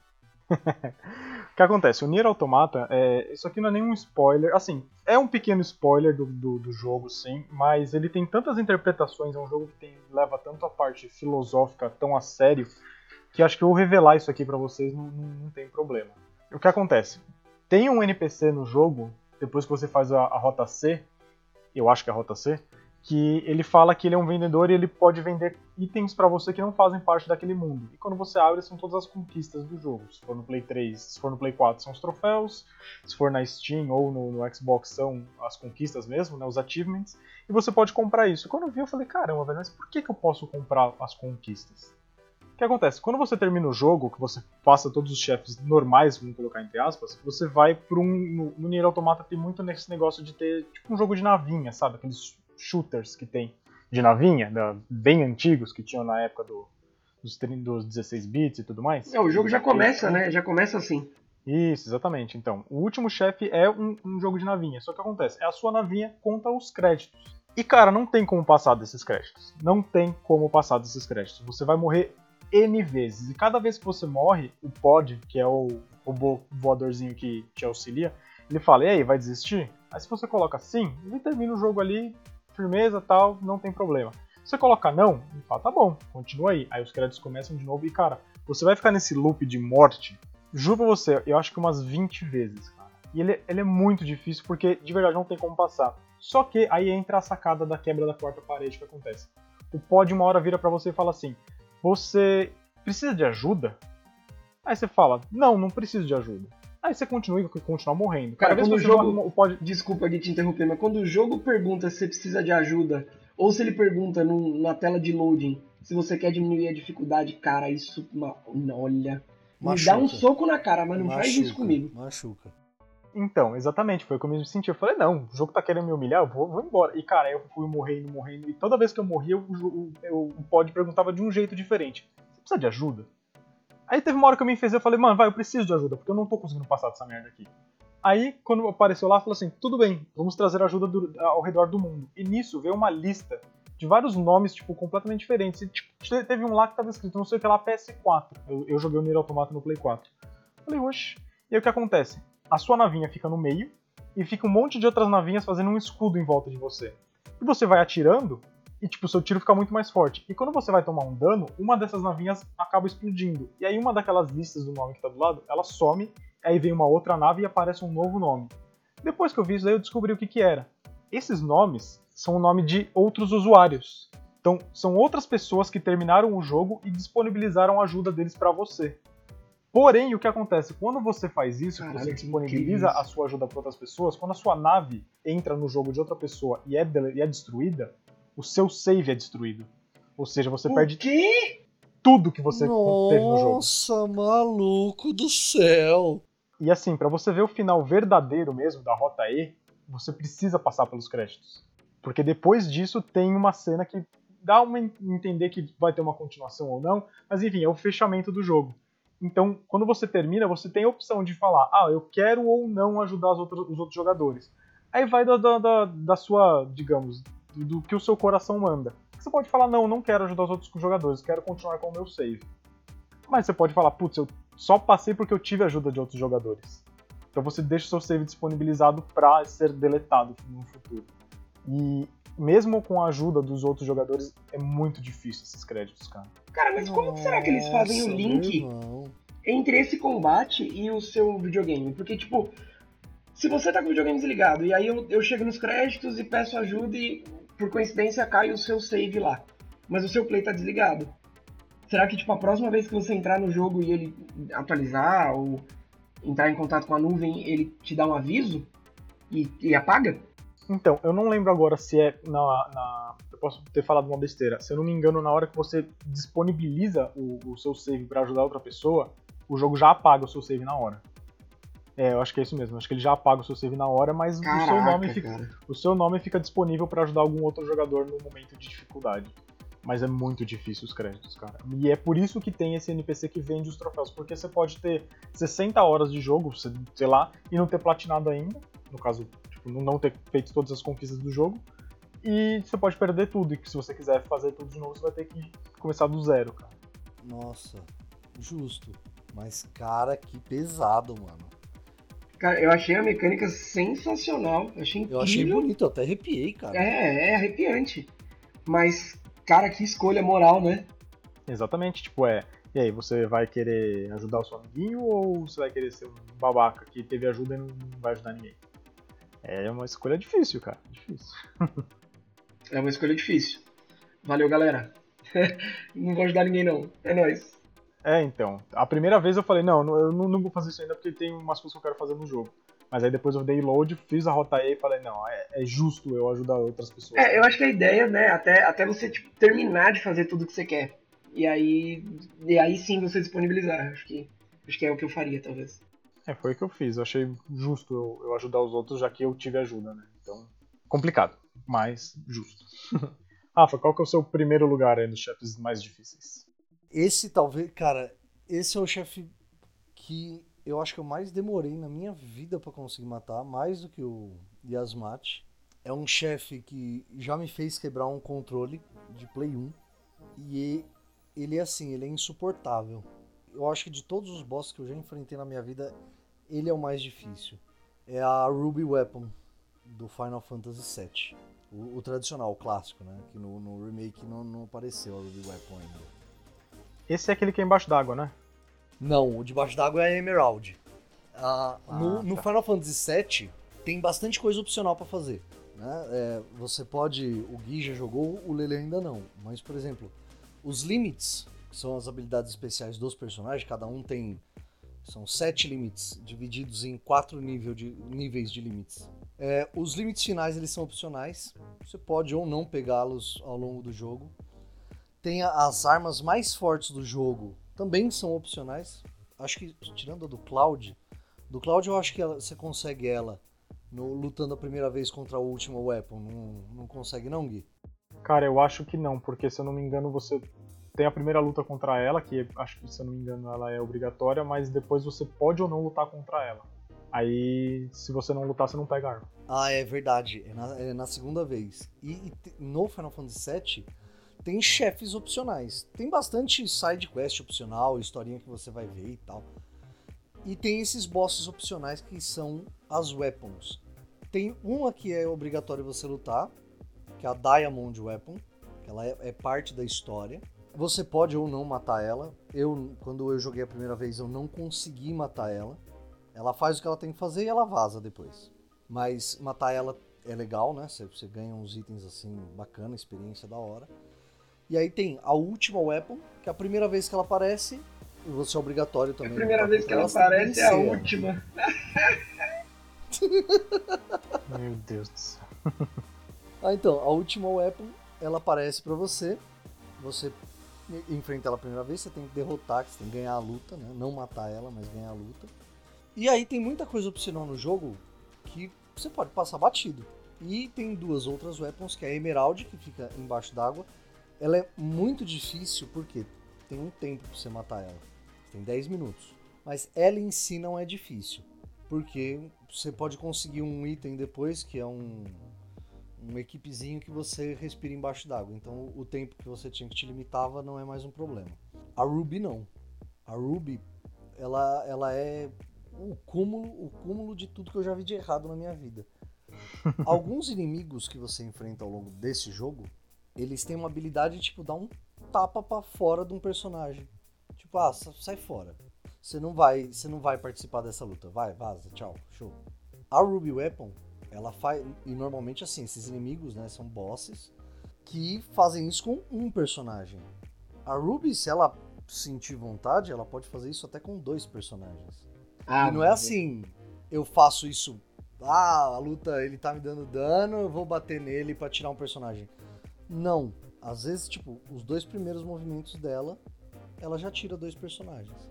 o que acontece? O Nier Automata, é, isso aqui não é nenhum spoiler. Assim, é um pequeno spoiler do, do, do, jogo, sim, mas ele tem tantas interpretações, é um jogo que tem, leva tanto a parte filosófica tão a sério, que acho que eu revelar isso aqui para vocês não, não, não, tem problema. O que acontece? Tem um NPC no jogo, depois que você faz a, a rota C, eu acho que é a rota C, que ele fala que ele é um vendedor e ele pode vender itens para você que não fazem parte daquele mundo. E quando você abre, são todas as conquistas do jogo. Se for no Play 3, se for no Play 4, são os troféus. Se for na Steam ou no, no Xbox, são as conquistas mesmo, né, os achievements. E você pode comprar isso. E quando eu vi, eu falei, caramba, velho, mas por que, que eu posso comprar as conquistas? O que acontece? Quando você termina o jogo, que você passa todos os chefes normais, vamos colocar entre aspas, você vai para um. No, no Nier Automata tem muito nesse negócio de ter tipo um jogo de navinha, sabe? Aqueles shooters que tem de navinha, da, bem antigos que tinham na época do, dos, dos 16 bits e tudo mais. É, o jogo já começa, né? Já começa assim. Isso, exatamente. Então, o último chefe é um, um, jogo de navinha. Só que acontece, é a sua navinha conta os créditos. E cara, não tem como passar desses créditos. Não tem como passar desses créditos. Você vai morrer N vezes. E cada vez que você morre, o pod, que é o robô voadorzinho que te auxilia, ele fala: E aí, vai desistir? Aí se você coloca sim, ele termina o jogo ali firmeza tal, não tem problema. Você coloca não, ele fala, tá bom, continua aí. Aí os créditos começam de novo e, cara, você vai ficar nesse loop de morte, juro pra você, eu acho que umas 20 vezes, cara. E ele, ele é muito difícil porque de verdade não tem como passar. Só que aí entra a sacada da quebra da quarta parede que acontece. O pod uma hora vira para você e fala assim: Você precisa de ajuda? Aí você fala: Não, não preciso de ajuda. Aí você continua e continua morrendo. Cara, quando o jogo. Pode... Desculpa de te interromper, mas quando o jogo pergunta se você precisa de ajuda, ou se ele pergunta no, na tela de loading se você quer diminuir a dificuldade, cara, isso. Olha. Machuca. Me dá um soco na cara, mas não Machuca. faz isso comigo. Machuca. Então, exatamente, foi como eu me senti. Eu falei, não, o jogo tá querendo me humilhar, eu vou, vou embora. E cara, eu fui morrendo, morrendo, e toda vez que eu morria, o, o, o pod perguntava de um jeito diferente. Você precisa de ajuda? Aí teve uma hora que eu me fez, eu falei, mano, vai, eu preciso de ajuda, porque eu não tô conseguindo passar dessa merda aqui. Aí, quando apareceu lá, falou assim: tudo bem, vamos trazer ajuda do, ao redor do mundo. E nisso veio uma lista de vários nomes, tipo, completamente diferentes. E, tipo, teve um lá que tava escrito, não sei o que lá, PS4. Eu, eu joguei o Nier Automata no Play 4. Falei, oxe. E aí o que acontece? A sua navinha fica no meio e fica um monte de outras navinhas fazendo um escudo em volta de você. E você vai atirando e tipo, seu tiro fica muito mais forte. E quando você vai tomar um dano, uma dessas navinhas acaba explodindo. E aí uma daquelas listas do nome que tá do lado, ela some, aí vem uma outra nave e aparece um novo nome. Depois que eu vi isso aí, eu descobri o que que era. Esses nomes são o nome de outros usuários. Então, são outras pessoas que terminaram o jogo e disponibilizaram a ajuda deles para você. Porém, o que acontece? Quando você faz isso, Caralho, você disponibiliza a sua ajuda para outras pessoas, quando a sua nave entra no jogo de outra pessoa e é, e é destruída, o seu save é destruído. Ou seja, você o perde quê? tudo que você Nossa, teve no jogo. Nossa, maluco do céu! E assim, para você ver o final verdadeiro mesmo da Rota E, você precisa passar pelos créditos. Porque depois disso tem uma cena que dá uma entender que vai ter uma continuação ou não, mas enfim, é o fechamento do jogo. Então, quando você termina, você tem a opção de falar, ah, eu quero ou não ajudar os outros, os outros jogadores. Aí vai da, da, da sua, digamos, do, que o seu coração manda. Você pode falar, não, não quero ajudar os outros jogadores, quero continuar com o meu save. Mas você pode falar, putz, eu só passei porque eu tive ajuda de outros jogadores. Então você deixa o seu save disponibilizado para ser deletado no futuro. E mesmo com a ajuda dos outros jogadores, é muito difícil esses créditos, cara. Cara, mas como Nossa, será que eles fazem o link entre esse combate e o seu videogame? Porque, tipo, se você tá com o videogame desligado e aí eu, eu chego nos créditos e peço ajuda e, por coincidência, cai o seu save lá. Mas o seu play tá desligado. Será que, tipo, a próxima vez que você entrar no jogo e ele atualizar ou entrar em contato com a nuvem, ele te dá um aviso e, e apaga? Então, eu não lembro agora se é na, na, Eu posso ter falado uma besteira. Se eu não me engano, na hora que você disponibiliza o, o seu save para ajudar outra pessoa, o jogo já apaga o seu save na hora. É, eu acho que é isso mesmo. Acho que ele já apaga o seu save na hora, mas Caraca, o, seu nome fica, o seu nome fica disponível para ajudar algum outro jogador no momento de dificuldade. Mas é muito difícil os créditos, cara. E é por isso que tem esse NPC que vende os troféus. Porque você pode ter 60 horas de jogo, sei lá, e não ter platinado ainda. No caso, tipo, não ter feito todas as conquistas do jogo. E você pode perder tudo. E se você quiser fazer tudo de novo, você vai ter que começar do zero, cara. Nossa, justo. Mas, cara, que pesado, mano. Cara, eu achei a mecânica sensacional. Eu achei incrível. Eu achei bonito, eu até arrepiei, cara. É, é arrepiante. Mas, cara, que escolha moral, né? Exatamente, tipo, é. E aí, você vai querer ajudar o seu amiguinho ou você vai querer ser um babaca que teve ajuda e não vai ajudar ninguém? É uma escolha difícil, cara. Difícil. é uma escolha difícil. Valeu, galera. não vou ajudar ninguém, não. É nóis. É, então. A primeira vez eu falei, não, eu não, não, vou fazer isso ainda porque tem umas coisas que eu quero fazer no jogo. Mas aí depois eu dei load, fiz a rota E e falei, não, é, é, justo eu ajudar outras pessoas. É, eu acho que a ideia, né, até, até você tipo, terminar de fazer tudo que você quer. E aí, e aí sim você disponibilizar. Acho que, acho que é o que eu faria, talvez. É, foi o que eu fiz. Eu achei justo eu, eu ajudar os outros, já que eu tive ajuda, né? Então, complicado, mas justo. Rafa, qual que é o seu primeiro lugar aí nos chefes mais difíceis? Esse talvez, cara, esse é o chefe que eu acho que eu mais demorei na minha vida para conseguir matar, mais do que o Yasmat. É um chefe que já me fez quebrar um controle de Play 1 e ele é assim, ele é insuportável. Eu acho que de todos os bosses que eu já enfrentei na minha vida, ele é o mais difícil. É a Ruby Weapon do Final Fantasy VII. O, o tradicional, o clássico, né? Que no, no remake não, não, apareceu a Ruby Weapon ainda. Esse é aquele que é embaixo d'água, né? Não, o debaixo d'água é Emerald. Ah, ah, no, tá. no, Final Fantasy VII tem bastante coisa opcional para fazer. Né? É, você pode. O Gui já jogou, o Lele ainda não. Mas, por exemplo, os limits, que são as habilidades especiais dos personagens, cada um tem são sete limites, divididos em quatro nível de, níveis de limites. É, os limites finais eles são opcionais. Você pode ou não pegá-los ao longo do jogo. Tem as armas mais fortes do jogo, também são opcionais. Acho que, tirando a do Cloud, do Cloud eu acho que ela, você consegue ela no, lutando a primeira vez contra a última weapon. Não, não consegue não, Gui? Cara, eu acho que não, porque se eu não me engano você tem a primeira luta contra ela, que acho que, se eu não me engano, ela é obrigatória, mas depois você pode ou não lutar contra ela. Aí, se você não lutar, você não pega a arma. Ah, é verdade. É na, é na segunda vez. E, e, no Final Fantasy VII, tem chefes opcionais. Tem bastante side quest opcional, historinha que você vai ver e tal. E tem esses bosses opcionais que são as weapons. Tem uma que é obrigatório você lutar, que é a Diamond Weapon, que ela é, é parte da história. Você pode ou não matar ela. Eu, quando eu joguei a primeira vez, eu não consegui matar ela. Ela faz o que ela tem que fazer e ela vaza depois. Mas matar ela é legal, né? Você, você ganha uns itens assim bacana, experiência da hora. E aí tem a última weapon, que é a primeira vez que ela aparece, e você é obrigatório também. A primeira vez que ela aparece é a última. Meu Deus do céu. ah, então, a última weapon, ela aparece para você. Você enfrenta ela a primeira vez, você tem que derrotar, você tem que ganhar a luta, né? Não matar ela, mas ganhar a luta. E aí tem muita coisa opcional no jogo que você pode passar batido. E tem duas outras weapons, que é a Emerald, que fica embaixo d'água. Ela é muito difícil porque tem um tempo pra você matar ela. Tem 10 minutos. Mas ela em si não é difícil. Porque você pode conseguir um item depois que é um, um equipezinho que você respira embaixo d'água. Então o tempo que você tinha que te limitava não é mais um problema. A Ruby não. A Ruby, ela, ela é o cúmulo, o cúmulo de tudo que eu já vi de errado na minha vida. Alguns inimigos que você enfrenta ao longo desse jogo, eles têm uma habilidade de tipo dar um tapa para fora de um personagem. Tipo, ah, sai fora. Você não vai, você não vai participar dessa luta. Vai, vaza, tchau, show. A Ruby Weapon, ela faz e normalmente assim, esses inimigos, né, são bosses que fazem isso com um personagem. A Ruby, se ela sentir vontade, ela pode fazer isso até com dois personagens. Ah, e não é assim, eu faço isso, ah, a luta, ele tá me dando dano, eu vou bater nele para tirar um personagem. Não, às vezes, tipo, os dois primeiros movimentos dela, ela já tira dois personagens.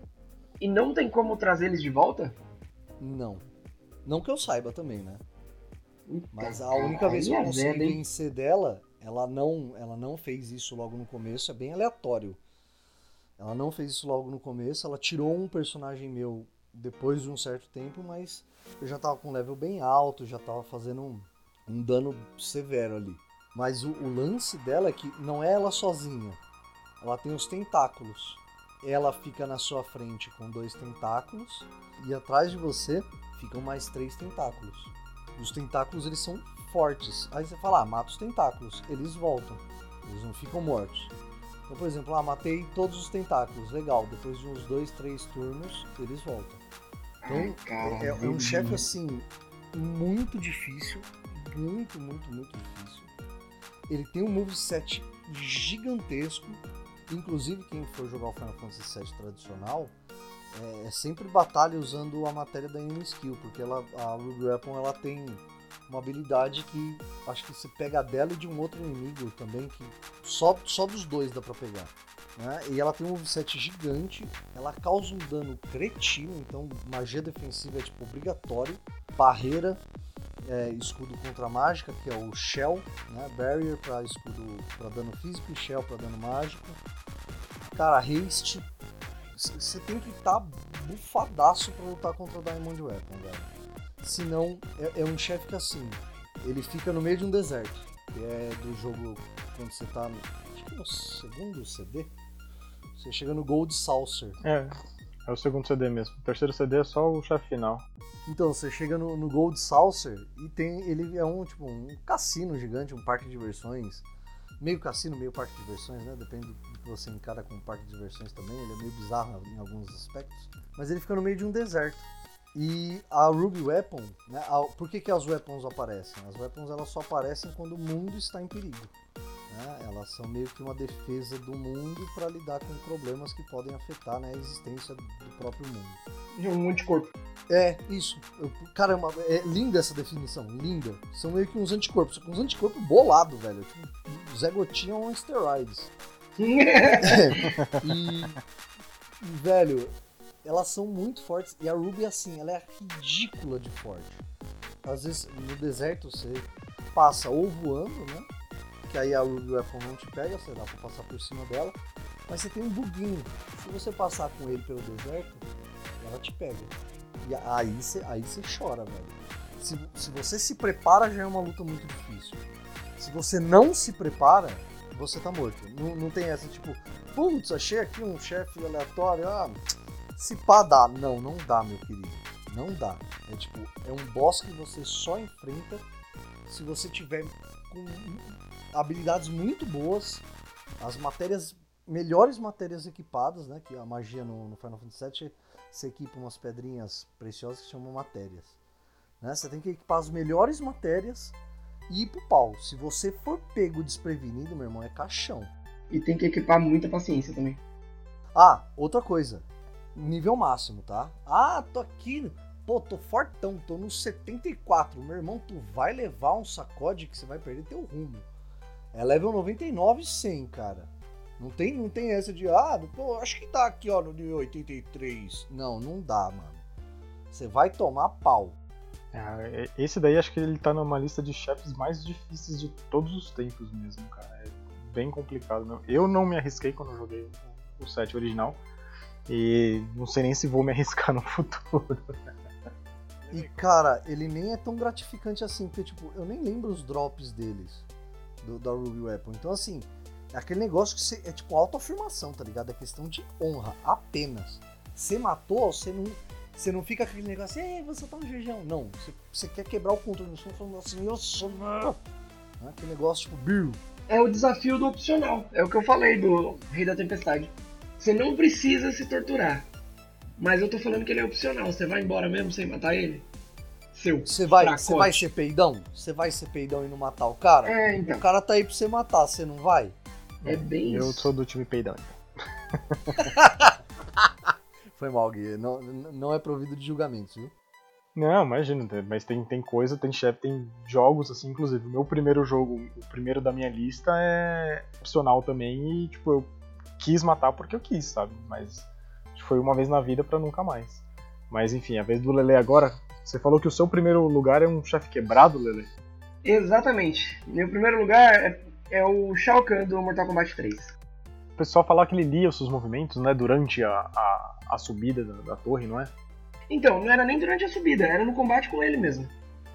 E não tem como trazer eles de volta? Não. Não que eu saiba também, né? Mas a única vez que eu consegui vencer dela, ela não, ela não fez isso logo no começo, é bem aleatório. Ela não fez isso logo no começo, ela tirou um personagem meu depois de um certo tempo, mas eu já tava com um level bem alto, já tava fazendo um, um dano severo ali. Mas o, o, lance dela é que não é ela sozinha. Ela tem os tentáculos. Ela fica na sua frente com dois tentáculos e atrás de você ficam mais três tentáculos. E os tentáculos eles são fortes. Aí você fala, ah, mata os tentáculos. Eles voltam. Eles não ficam mortos. Então, por exemplo, ah, matei todos os tentáculos. Legal. Depois de uns dois, três turnos, eles voltam. Então, Ai, é, é, um chefe assim muito difícil, muito, muito, muito difícil. Ele tem um moveset gigantesco. Inclusive, quem for jogar o Final Fantasy VII tradicional, é, é, sempre batalha usando a matéria da Enemy Skill, porque ela, a Ruby Weapon ela tem uma habilidade que acho que você pega dela e de um outro inimigo também, que só, só dos dois dá pra pegar. Né? E ela tem um moveset gigante, ela causa um dano cretino, então magia defensiva é tipo obrigatório. Barreira, é, escudo contra mágica, que é o Shell, né? Barrier para escudo para dano físico e Shell para dano mágico. Cara, haste, você tem que estar tá bufadaço para lutar contra o Diamond Weapon, velho. Senão, é, é um chefe que assim, ele fica no meio de um deserto, que é do jogo quando você tá no, acho que no segundo CD, você chega no Gold Saucer. É, é o segundo CD mesmo. O terceiro CD é só o chefe final. Então, você chega no, no, Gold Saucer e tem. Ele é um tipo um cassino gigante, um parque de diversões. Meio cassino, meio parque de diversões, né? Depende do que você encara como parque de diversões também. Ele é meio bizarro em alguns aspectos. Mas ele fica no meio de um deserto. E a Ruby Weapon, né? A, por que, que as weapons aparecem? As weapons elas só aparecem quando o mundo está em perigo. Né? Elas são meio que uma defesa do mundo para lidar com problemas que podem afetar né, a existência do próprio mundo. Um anticorpo. É, isso. Eu, caramba, é linda essa definição, linda. São meio que uns anticorpos, uns anticorpos bolado, velho. Tipo, Zé Gotinha on steroids. é. e, e, velho, elas são muito fortes. E a Ruby, assim, ela é ridícula de forte. Às vezes, no deserto, você passa ou voando, né? Que aí a Weapon não te pega, você dá pra passar por cima dela. Mas você tem um buguinho. Se você passar com ele pelo deserto, ela te pega. E aí você, aí chora, velho. Se, se você se prepara, já é uma luta muito difícil. Se você não se prepara, você tá morto. Não, não tem essa, tipo, putz, achei aqui um chefe aleatório, ah, se pá dá. Não, não dá, meu querido. Não dá. É tipo, é um boss que você só enfrenta se você tiver com habilidades muito boas, as matérias, melhores matérias equipadas, né? Que a magia no, no Final Fantasy VII se equipa umas pedrinhas preciosas que chamam matérias. Né? Você tem que equipar as melhores matérias e ir pro pau. Se você for pego desprevenido, meu irmão, é caixão. E tem que equipar muita paciência também. Ah, outra coisa. Nível máximo, tá? Ah, tô aqui. Pô, tô fortão, tô no 74. Meu irmão, tu vai levar um sacode que você vai perder teu rumo. É level 99 100, cara. Não tem, não tem essa de, ah, pô, acho que tá aqui, ó, no nível 83. Não, não dá, mano. Você vai tomar pau. É, esse daí acho que ele tá numa lista de chefes mais difíceis de todos os tempos mesmo, cara. É bem complicado. Meu. Eu não me arrisquei quando joguei o set original. E não sei nem se vou me arriscar no futuro. E cara, ele nem é tão gratificante assim, porque tipo, eu nem lembro os drops deles, do, da Ruby Weapon. Então assim, é aquele negócio que você, é tipo autoafirmação, tá ligado? É questão de honra, apenas. Você matou, você não, você não fica aquele negócio, ei, você tá no jejum. Não, você, você quer quebrar o controle do som falando assim, eu sou. É aquele negócio tipo, Bill. É o desafio do opcional. É o que eu falei do Rei da Tempestade. Você não precisa se torturar. Mas eu tô falando que ele é opcional. Você vai embora mesmo sem matar ele? Seu. Você vai, você vai ser peidão? Você vai ser peidão e não matar o cara? É, então. O cara tá aí pra você matar, você não vai? É bem Eu isso. sou do time peidão. então. Foi mal, Gui. Não, não é provido de julgamentos, viu? Não, imagina, mas tem, tem coisa, tem chefe, tem jogos, assim, inclusive. O meu primeiro jogo, o primeiro da minha lista é opcional também e, tipo, eu quis matar porque eu quis, sabe? Mas foi uma vez na vida pra nunca mais. Mas enfim, a vez do Lele agora. Você falou que o seu primeiro lugar é um chefe quebrado, Lele? Exatamente. Meu primeiro lugar é, é o Shao Kahn do Mortal Kombat 3. O pessoal fala que ele lia os seus movimentos, né, durante a, a, a subida da, da torre, não é? Então, não era nem durante a subida, era no combate com ele mesmo.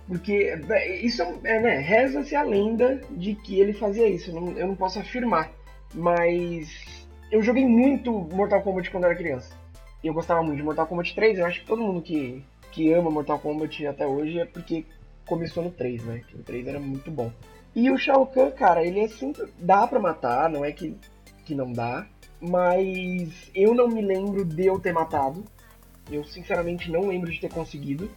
Porque é, isso é, né, reza-se a lenda de que ele fazia isso, eu não, eu não posso afirmar. Mas eu joguei muito Mortal Kombat quando era criança. E eu gostava muito de Mortal Kombat 3, eu acho que todo mundo que, que ama Mortal Kombat até hoje é porque começou no 3, né? Que o 3 era muito bom. E o Shao Kahn, cara, ele é simples. Dá pra matar, não é que, que não dá. Mas eu não me lembro de eu ter matado. Eu sinceramente não lembro de ter conseguido.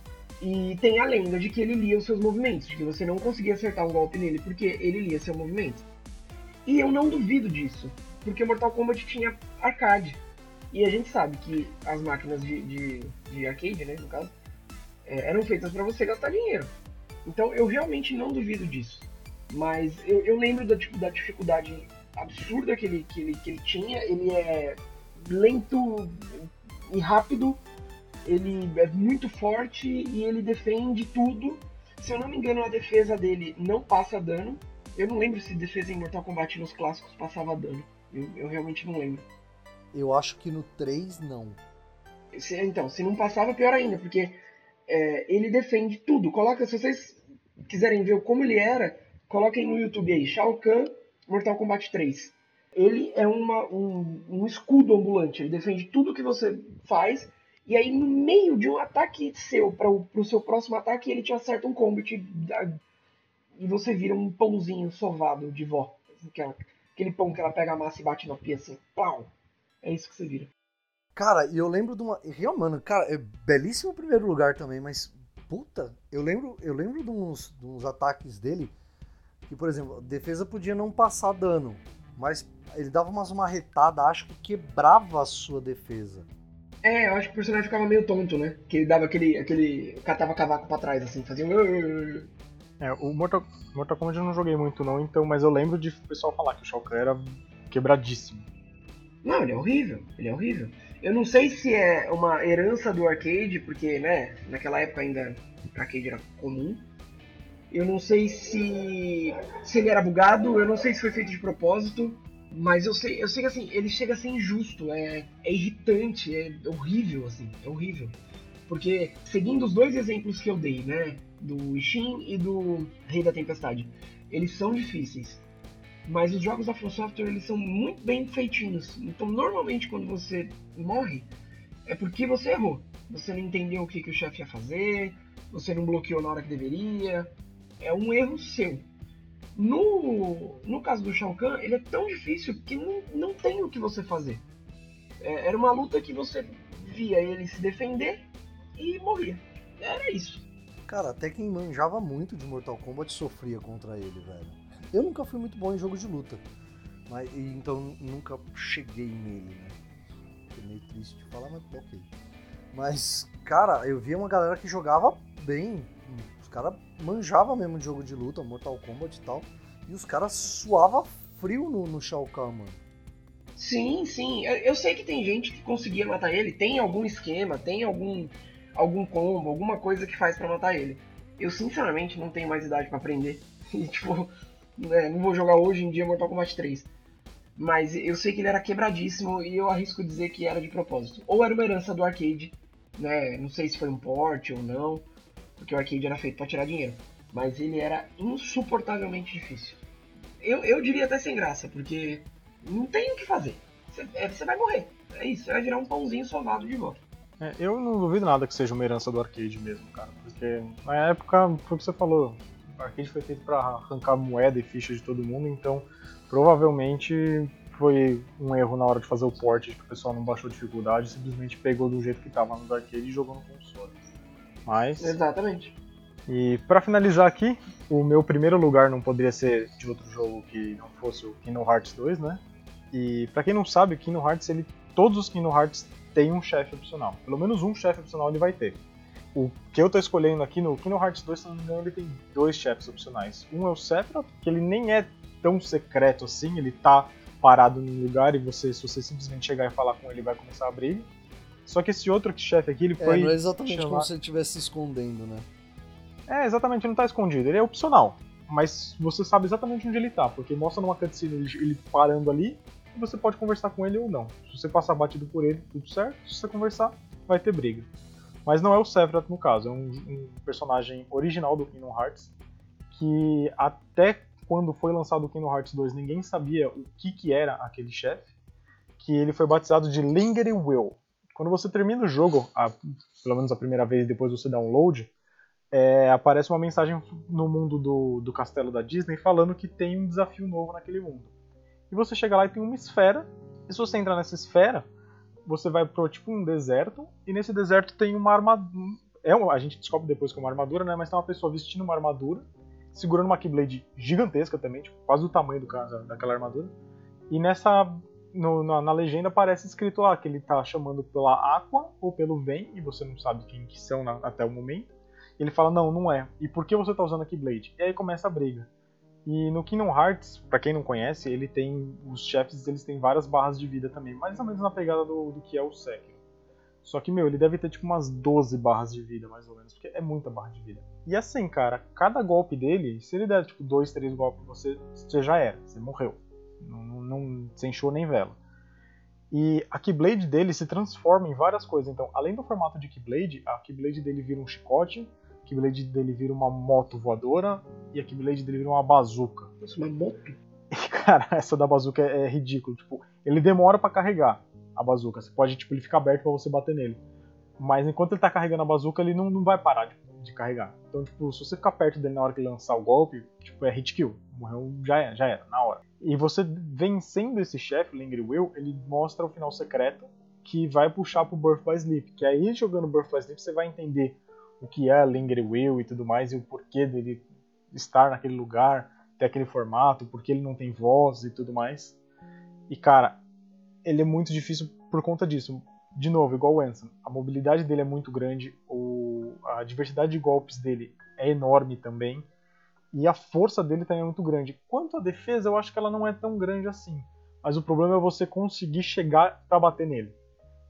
E tem a lenda de que ele lia os seus movimentos, de que você não conseguia acertar um golpe nele porque ele lia seu movimento. E eu não duvido disso, porque Mortal Kombat tinha arcade. E a gente sabe que as máquinas de, de, de arcade, né, no caso, é, eram feitas para você gastar dinheiro. Então eu realmente não duvido disso. Mas eu, eu lembro da, tipo, da dificuldade absurda que ele, que, ele, que ele tinha. Ele é lento e rápido, ele é muito forte e ele defende tudo. Se eu não me engano, a defesa dele não passa dano. Eu não lembro se defesa em Mortal Kombat nos clássicos passava dano. Eu, eu realmente não lembro. Eu acho que no 3 não. Se- então, se não passava, pior ainda, porque é, ele defende tudo. Coloca, se vocês quiserem ver como ele era, coloquem no YouTube aí, Shao Kahn, Mortal Kombat 3. Ele é uma, um, um escudo ambulante, ele defende tudo que você faz, e aí no meio de um ataque seu, para o seu próximo ataque, ele te acerta um combo e, te e você vira um pãozinho sovado de vó. Aquela- Aquele pão que ela pega a massa e bate na pia assim, pau! É isso que você vira. Cara, e eu lembro de uma. Real, mano, cara, é belíssimo o primeiro lugar também, mas. Puta, eu lembro, eu lembro de uns, de uns ataques dele que, por exemplo, a defesa podia não passar dano, mas ele dava umas marretadas, acho que quebrava a sua defesa. É, eu acho que o personagem ficava meio tonto, né? Que ele dava aquele. aquele. catava cavaco pra trás, assim, fazia um. É, o Mortal, Mortal Kombat eu não joguei muito não, então, mas eu lembro de o pessoal falar que o Shao Kahn era quebradíssimo. Não, ele é horrível, ele é horrível. Eu não sei se é uma herança do arcade, porque, né, naquela época ainda arcade era comum. Eu não sei se, se ele era bugado, eu não sei se foi feito de propósito, mas eu sei, eu sei que assim, ele chega a ser injusto, é, é irritante, é horrível, assim, é horrível. Porque, seguindo os dois exemplos que eu dei, né, do Ishin e do Rei da Tempestade, eles são difíceis. Mas os jogos da From Software eles são muito bem feitinhos. Então, normalmente, quando você morre, é porque você errou. Você não entendeu o que, que o chefe ia fazer, você não bloqueou na hora que deveria. É um erro seu. No, no caso do Shao Kahn, ele é tão difícil que não, não tem o que você fazer. É, era uma luta que você via ele se defender e morria. Era isso. Cara, até quem manjava muito de Mortal Kombat sofria contra ele, velho. Eu nunca fui muito bom em jogo de luta. Mas, então nunca cheguei nele, né? É meio triste de falar, mas ok. Mas, cara, eu via uma galera que jogava bem. Os caras manjavam mesmo de jogo de luta, Mortal Kombat e tal. E os caras suavam frio no, no Shao Kahn, mano. Sim, sim. Eu, sei que tem gente que conseguia matar ele, tem algum esquema, tem algum algum combo, alguma coisa que faz pra matar ele. Eu sinceramente não tenho mais idade pra aprender. E tipo, né, não vou jogar hoje em dia Mortal Kombat 3. mas eu sei que ele era quebradíssimo e eu arrisco dizer que era de propósito. Ou era uma herança do arcade, né? Não sei se foi um port ou não, porque o arcade era feito para tirar dinheiro. Mas ele era insuportavelmente difícil. Eu, eu diria até sem graça, porque não tem o que fazer. Você, é, vai morrer. É isso, vai virar um pãozinho sovado de volta. É, eu não duvido nada que seja uma herança do arcade mesmo, cara. Porque na época, foi o que você falou, arcade foi feito para arrancar moeda e ficha de todo mundo, então provavelmente foi um erro na hora de fazer o port, que o pessoal não baixou dificuldade, simplesmente pegou do jeito que estava no arcade e jogou no console. Mas. Exatamente. E para finalizar aqui, o meu primeiro lugar não poderia ser de outro jogo que não fosse o Kingdom Hearts 2, né? E para quem não sabe, o Kingdom Hearts, ele, todos os Kingdom Hearts têm um chefe opcional. Pelo menos um chefe opcional ele vai ter. O que eu tô escolhendo aqui no Kingdom Hearts 2, se não me engano, ele tem dois chefes opcionais. Um é o Sephiroth, que ele nem é tão secreto assim, ele tá parado num lugar e você, se você simplesmente chegar e falar com ele, vai começar a abrir. Só que esse outro chefe aqui, ele é, foi. não é exatamente chamar... como se ele estivesse se escondendo, né? É, exatamente, ele não tá escondido, ele é opcional. Mas você sabe exatamente onde ele tá, porque mostra numa cutscene ele, ele parando ali e você pode conversar com ele ou não. Se você passar batido por ele, tudo certo. Se você conversar, vai ter briga. Mas não é o Sephiroth no caso, é um, um personagem original do Kingdom Hearts que até quando foi lançado o Kingdom Hearts 2 ninguém sabia o que, que era aquele chefe, que ele foi batizado de Lingering Will. Quando você termina o jogo, a, pelo menos a primeira vez depois você download, é, aparece uma mensagem no mundo do, do castelo da Disney falando que tem um desafio novo naquele mundo. E você chega lá e tem uma esfera, e se você entrar nessa esfera, você vai pro tipo um deserto, e nesse deserto tem uma armadura. É uma, a gente descobre depois que é uma armadura, né? Mas tem uma pessoa vestindo uma armadura, segurando uma Keyblade gigantesca também, tipo, quase do tamanho do cara, daquela armadura. E nessa. No, na, na, legenda aparece escrito lá que ele tá chamando pela Aqua ou pelo Vem, e você não sabe quem que são na, até o momento. Ele fala, não, não é. E por que você tá usando a Keyblade? E aí começa a briga. E no Kingdom Hearts, para quem não conhece, ele tem. Os chefes eles têm várias barras de vida também, mais ou menos na pegada do, do que é o Sekiro. Só que, meu, ele deve ter tipo umas 12 barras de vida, mais ou menos, porque é muita barra de vida. E assim, cara, cada golpe dele, se ele der tipo 2, 3 golpes você, você já era, você morreu. Não, não, não sem show nem vela. E a Keyblade dele se transforma em várias coisas. Então, além do formato de Keyblade, a Keyblade dele vira um chicote, Keyblade dele vira uma moto voadora e a Keyblade dele vira uma bazuca. Nossa, uma moto? E, cara, essa da bazuca é, é ridículo. Tipo, ele demora para carregar a bazuca. Você pode, tipo, ele fica aberto para você bater nele. Mas enquanto ele tá carregando a bazuca, ele não, não vai parar de, de, carregar. Então, tipo, se você ficar perto dele na hora que ele lançar o golpe, tipo, é hit kill. Morreu, já era, já era, na hora. E você vencendo esse chefe, Lingry Will, ele mostra o final secreto que vai puxar pro Birth by Sleep. Que aí, jogando Birth by Sleep, você vai entender o que é Lingry Will e tudo mais, e o porquê dele estar naquele lugar, ter aquele formato, porque ele não tem voz e tudo mais. E, cara, ele é muito difícil por conta disso. De novo, igual o Anson, a mobilidade dele é muito grande, o, a diversidade de golpes dele é enorme também, e a força dele também é muito grande. Quanto à defesa, eu acho que ela não é tão grande assim. Mas o problema é você conseguir chegar para bater nele.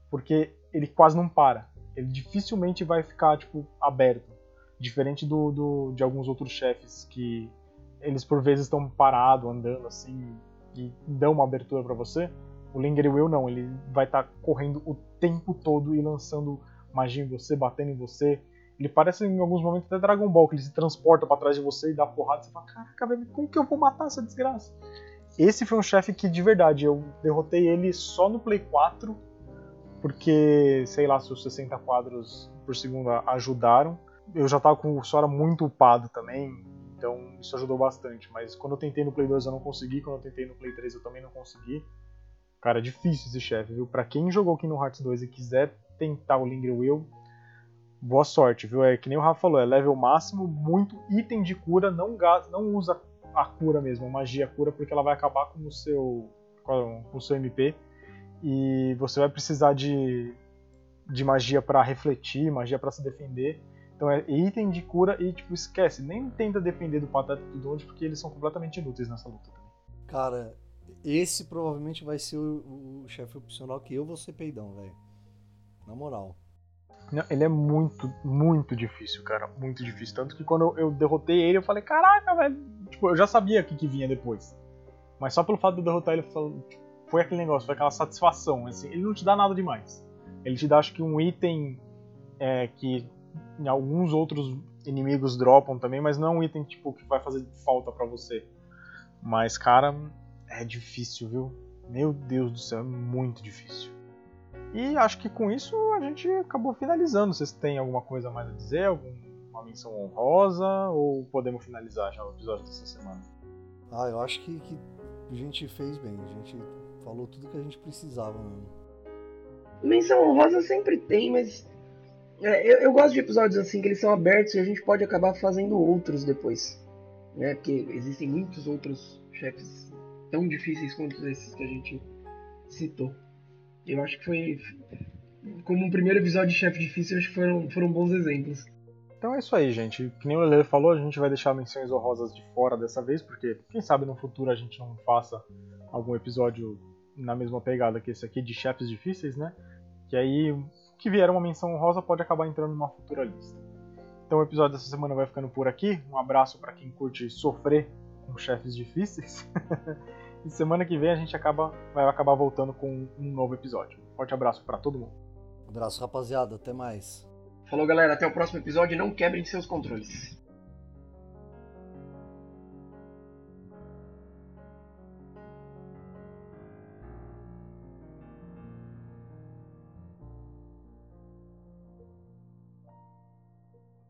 Porque ele quase não para. Ele dificilmente vai ficar tipo aberto. Diferente do, do de alguns outros chefes que eles por vezes estão parados, andando assim, e dão uma abertura para você. O Linger Will não, ele vai estar tá correndo o tempo todo e lançando magia em você, batendo em você. Ele parece em alguns momentos até Dragon Ball, que ele se transporta para trás de você e dá porrada. Você fala, caraca, velho, como que eu vou matar essa desgraça? Esse foi um chefe que, de verdade, eu derrotei ele só no Play 4, porque, sei lá, se os 60 quadros por segundo ajudaram. Eu já tava com o Sora muito upado também, então isso ajudou bastante. Mas quando eu tentei no Play 2 eu não consegui, quando eu tentei no Play 3 eu também não consegui. Cara, é difícil esse chefe, viu? Pra quem jogou Kingdom Hearts 2 e quiser tentar o Linger Will, boa sorte, viu? É que nem o Rafa falou, é level máximo, muito item de cura, não, gasta, não usa a cura mesmo, a magia cura, porque ela vai acabar com o seu, com o seu MP. E você vai precisar de, de magia para refletir, magia para se defender. Então é item de cura e, tipo, esquece, nem tenta depender do Pateta e do Donde, porque eles são completamente inúteis nessa luta também. Cara, esse provavelmente vai ser o, o chefe opcional que eu vou ser peidão, velho. Na moral. Não, ele é muito, muito difícil, cara. Muito difícil. Tanto que quando eu, eu derrotei ele, eu falei, caraca, velho. Tipo, eu já sabia o que, que vinha depois. Mas só pelo fato de derrotar ele foi aquele negócio, foi aquela satisfação. Assim, ele não te dá nada demais. Ele te dá, acho que, um item é, que alguns outros inimigos dropam também, mas não é um item tipo que vai fazer falta para você. Mas, cara, é difícil, viu? Meu Deus do céu, é muito difícil. E acho que com isso a gente acabou finalizando. Vocês têm alguma coisa mais a dizer? Alguma menção honrosa? Ou podemos finalizar já o episódio dessa semana? Ah, eu acho que, que a gente fez bem. A gente falou tudo que a gente precisava mesmo. Menção honrosa sempre tem, mas é, eu, eu, gosto de episódios assim que eles são abertos e a gente pode acabar fazendo outros depois. Né? Porque existem muitos outros chefes tão difíceis quanto esses que a gente citou. Eu acho que foi. Como um primeiro episódio de chefe difícil, acho que foram, foram bons exemplos. Então é isso aí, gente. Que nem o Lele falou, a gente vai deixar menções honrosas de fora dessa vez, porque quem sabe no futuro a gente não faça algum episódio na mesma pegada que esse aqui de chefes difíceis, né? Que aí que vier uma menção honrosa pode acabar entrando numa futura lista. Então o episódio dessa semana vai ficando por aqui. Um abraço para quem curte sofrer com chefes difíceis. e semana que vem a gente acaba, vai acabar voltando com um novo episódio. Forte abraço para todo mundo. abraço, rapaziada. Até mais. Falou, galera. Até o próximo episódio. Não quebrem seus controles.